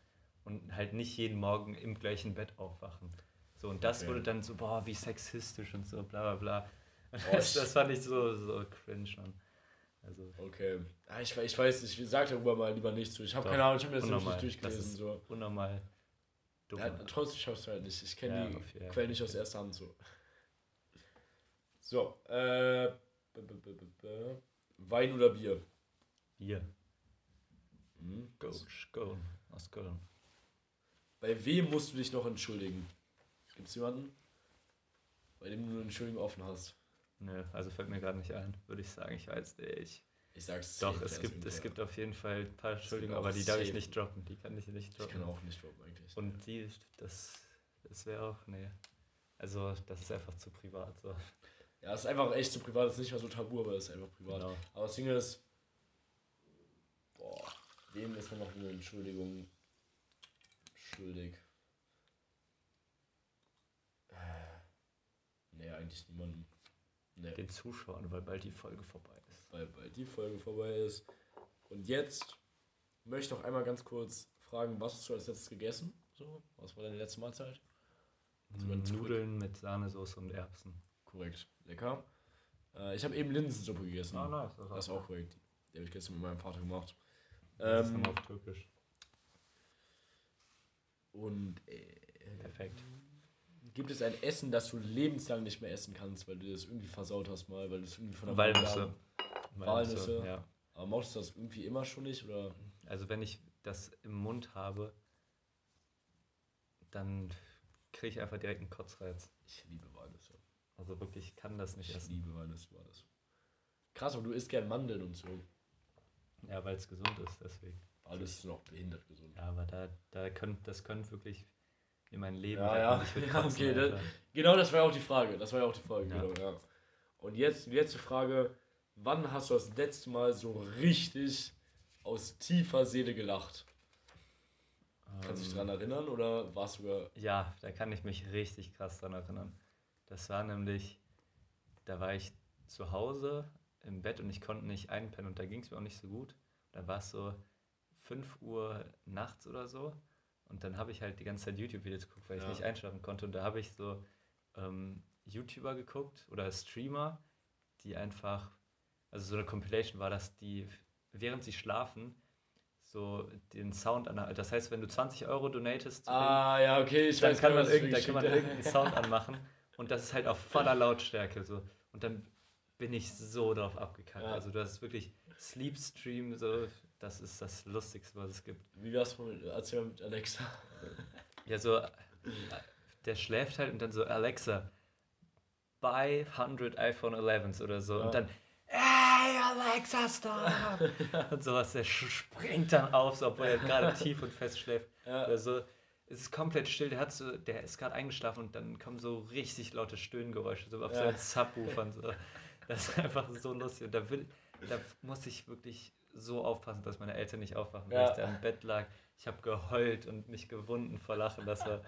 und halt nicht jeden Morgen im gleichen Bett aufwachen. So, und das okay. wurde dann so, boah, wie sexistisch und so, bla bla bla. <laughs> Das, das fand ich so, so cringe schon. Also. Okay. Ja, ich, ich weiß nicht, ich sag darüber mal lieber nicht zu. Ich habe keine Ahnung, ich habe mir das unnormal. nicht durchgelesen. Das so. Unnormal. Dumm. Ja, trotzdem schaffst du halt nicht. Ich kenne ja, die Quellen nicht aus erster Hand so. So, äh, Wein oder Bier? Bier. Mhm. Coach Köln, aus Köln. Bei wem musst du dich noch entschuldigen? Gibt es jemanden, bei dem du eine Entschuldigung offen hast? Nö, also fällt mir gerade nicht ein, würde ich sagen. Ich weiß nicht. Ich sag's Doch, es gibt, es gibt auf jeden Fall ein paar Entschuldigungen, aber die darf ich nicht droppen. Die kann ich nicht droppen. Ich kann auch nicht droppen eigentlich. Und die, das, das wäre auch, nee. Also, das ist einfach zu privat. So. Ja, es ist einfach echt zu privat. Es ist nicht mehr so tabu, aber es ist einfach privat. Genau. Aber das Ding ist, boah, wem ist man noch eine Entschuldigung schuldig? Äh, nee, eigentlich niemandem. Nee. Den Zuschauern, weil bald die Folge vorbei ist. Weil bald die Folge vorbei ist. Und jetzt möchte ich noch einmal ganz kurz fragen, was hast du als letztes gegessen? So, was war deine letzte Mahlzeit? Nudeln mit Sahnesoße und Erbsen. Korrekt, lecker. Äh, ich habe eben Linsensuppe gegessen. Ah, nice. Das, das ist auch korrekt. Die habe ich gestern mit meinem Vater gemacht. Das ist auf Türkisch. Und äh, perfekt. Gibt es ein Essen, das du lebenslang nicht mehr essen kannst, weil du das irgendwie versaut hast mal, weil du es irgendwie von der Walnüsse. Walnüsse. Ja. Aber mochtest du das irgendwie immer schon nicht oder? Also wenn ich das im Mund habe, dann kriege ich einfach direkt einen Kotzreiz. Ich liebe Walnüsse. Also wirklich, ich kann das nicht ich essen. Ich liebe Walnüsse. Krass, aber du isst gern Mandeln und so. Ja, weil es gesund ist, deswegen. Walnüsse sind auch behindert gesund. Ja, aber da, da könnt, das könnte wirklich in mein Leben ja, <laughs> ja. Kotzen, ja okay, das, genau das war ja auch die Frage. Das war ja auch die Frage, ja. genau, ja. Und jetzt die letzte Frage. Wann hast du das letzte Mal so richtig aus tiefer Seele gelacht? Kannst du dich daran ähm, erinnern oder warst du Ja, da kann ich mich richtig krass dran erinnern. Das war nämlich, da war ich zu Hause im Bett und ich konnte nicht einpennen und da ging es mir auch nicht so gut. Da war es so 5 Uhr nachts oder so und dann habe ich halt die ganze Zeit YouTube-Videos geguckt, weil ich ja. nicht einschlafen konnte und da habe ich so ähm, YouTuber geguckt oder Streamer, die einfach, also so eine Compilation war das, die während sie schlafen so den Sound an. Das heißt, wenn du 20 Euro donatest, ah, den, ja, okay, ich dann, weiß kann man irgend, dann kann man irgendeinen Sound anmachen <laughs> und das ist halt auf voller Lautstärke so. Und dann bin ich so drauf abgekannt. Ja. Also du hast wirklich Sleepstream, so, das ist das Lustigste, was es gibt. Wie wär's mit, erzähl mal mit Alexa? Ja, so, der schläft halt und dann so, Alexa, buy 100 iPhone 11s oder so. Ja. Und dann, Hey Alexa, stop! <laughs> und sowas, der springt dann auf, so, obwohl er <laughs> gerade tief und fest schläft. Ja. Also, es ist komplett still, der, hat so, der ist gerade eingeschlafen und dann kommen so richtig laute Stöhngeräusche, so auf ja. so Subwoofern. <laughs> So. Das ist einfach so lustig. Und da, will, da muss ich wirklich so aufpassen, dass meine Eltern nicht aufwachen, weil ich da im Bett lag. Ich habe geheult und mich gewunden vor Lachen. Das war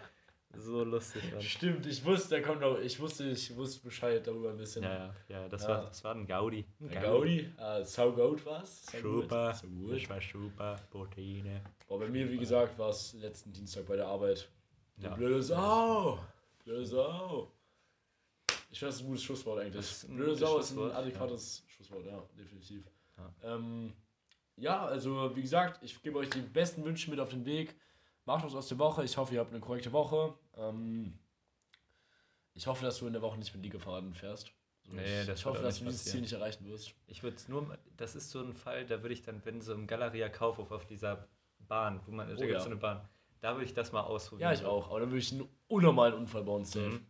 so lustig. Mann. Stimmt, ich wusste, der kommt auch, ich wusste, ich wusste Bescheid darüber ein bisschen. Ja, ja, ja das, ja. War, das war ein Gaudi. Ein Gaudi? Gaudi? Ah, so gut war's. So super, so gut. das war super, Proteine. Boah, bei mir, wie gesagt, war es letzten Dienstag bei der Arbeit. Ja. blöde Sau. Blöde Sau. Ich finde, das ist ein gutes Schlusswort eigentlich. Blöde Sau ist ein adäquates ja. Schlusswort, ja, definitiv. Ja. Ähm, ja, also wie gesagt, ich gebe euch die besten Wünsche mit auf den Weg. Macht was aus der Woche. Ich hoffe, ihr habt eine korrekte Woche. Ähm, ich hoffe, dass du in der Woche nicht mit Liegefaden fährst. So, nee, ich, hoffe, dass du dieses Ziel nicht erreichen wirst. Ich würde es nur, das ist so ein Fall, da würde ich dann, wenn so im Galeria Kaufhof auf dieser Bahn, wo man, oh, da gibt es ja. so eine Bahn, da würde ich das mal ausprobieren. Ja, ich auch. Aber dann würde ich einen unnormalen Unfall bauen, safe. Mhm.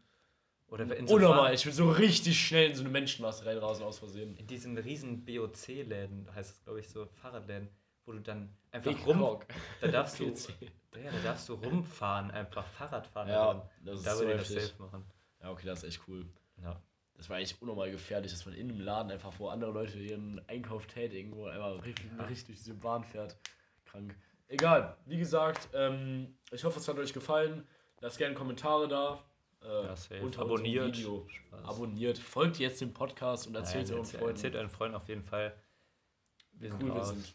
Oder in so Unnormal, ich will so richtig schnell in so eine Menschenmasse reinrasen aus Versehen. In diesen riesen BOC-Läden, heißt es glaube ich so, Fahrradläden, wo du dann einfach Big rum. Da darfst du, <laughs> ja, da darfst du rumfahren, einfach Fahrrad fahren. Ja, das ist da würde ich das safe machen. Ja, okay, das ist echt cool. Ja. Das war eigentlich unnormal gefährlich, dass man in einem Laden einfach, wo andere Leute ihren Einkauf tätigen, wo einfach richtig, ja. richtig durch diese Bahn fährt. Krank. Egal, wie gesagt, ähm, ich hoffe, es hat euch gefallen. Lasst gerne Kommentare da. Äh, ja. Und abonniert. Abonniert. Folgt jetzt dem Podcast und erzählt Nein, euren Freunden. Erzählt euren Freunden auf jeden Fall. Wir cool sind wir sind.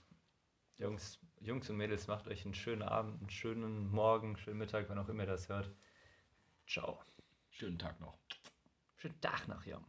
Jungs, Jungs und Mädels, macht euch einen schönen Abend, einen schönen Morgen, einen schönen Mittag, wann auch immer ihr das hört. Ciao. Schönen Tag noch. Schönen Tag noch, ja.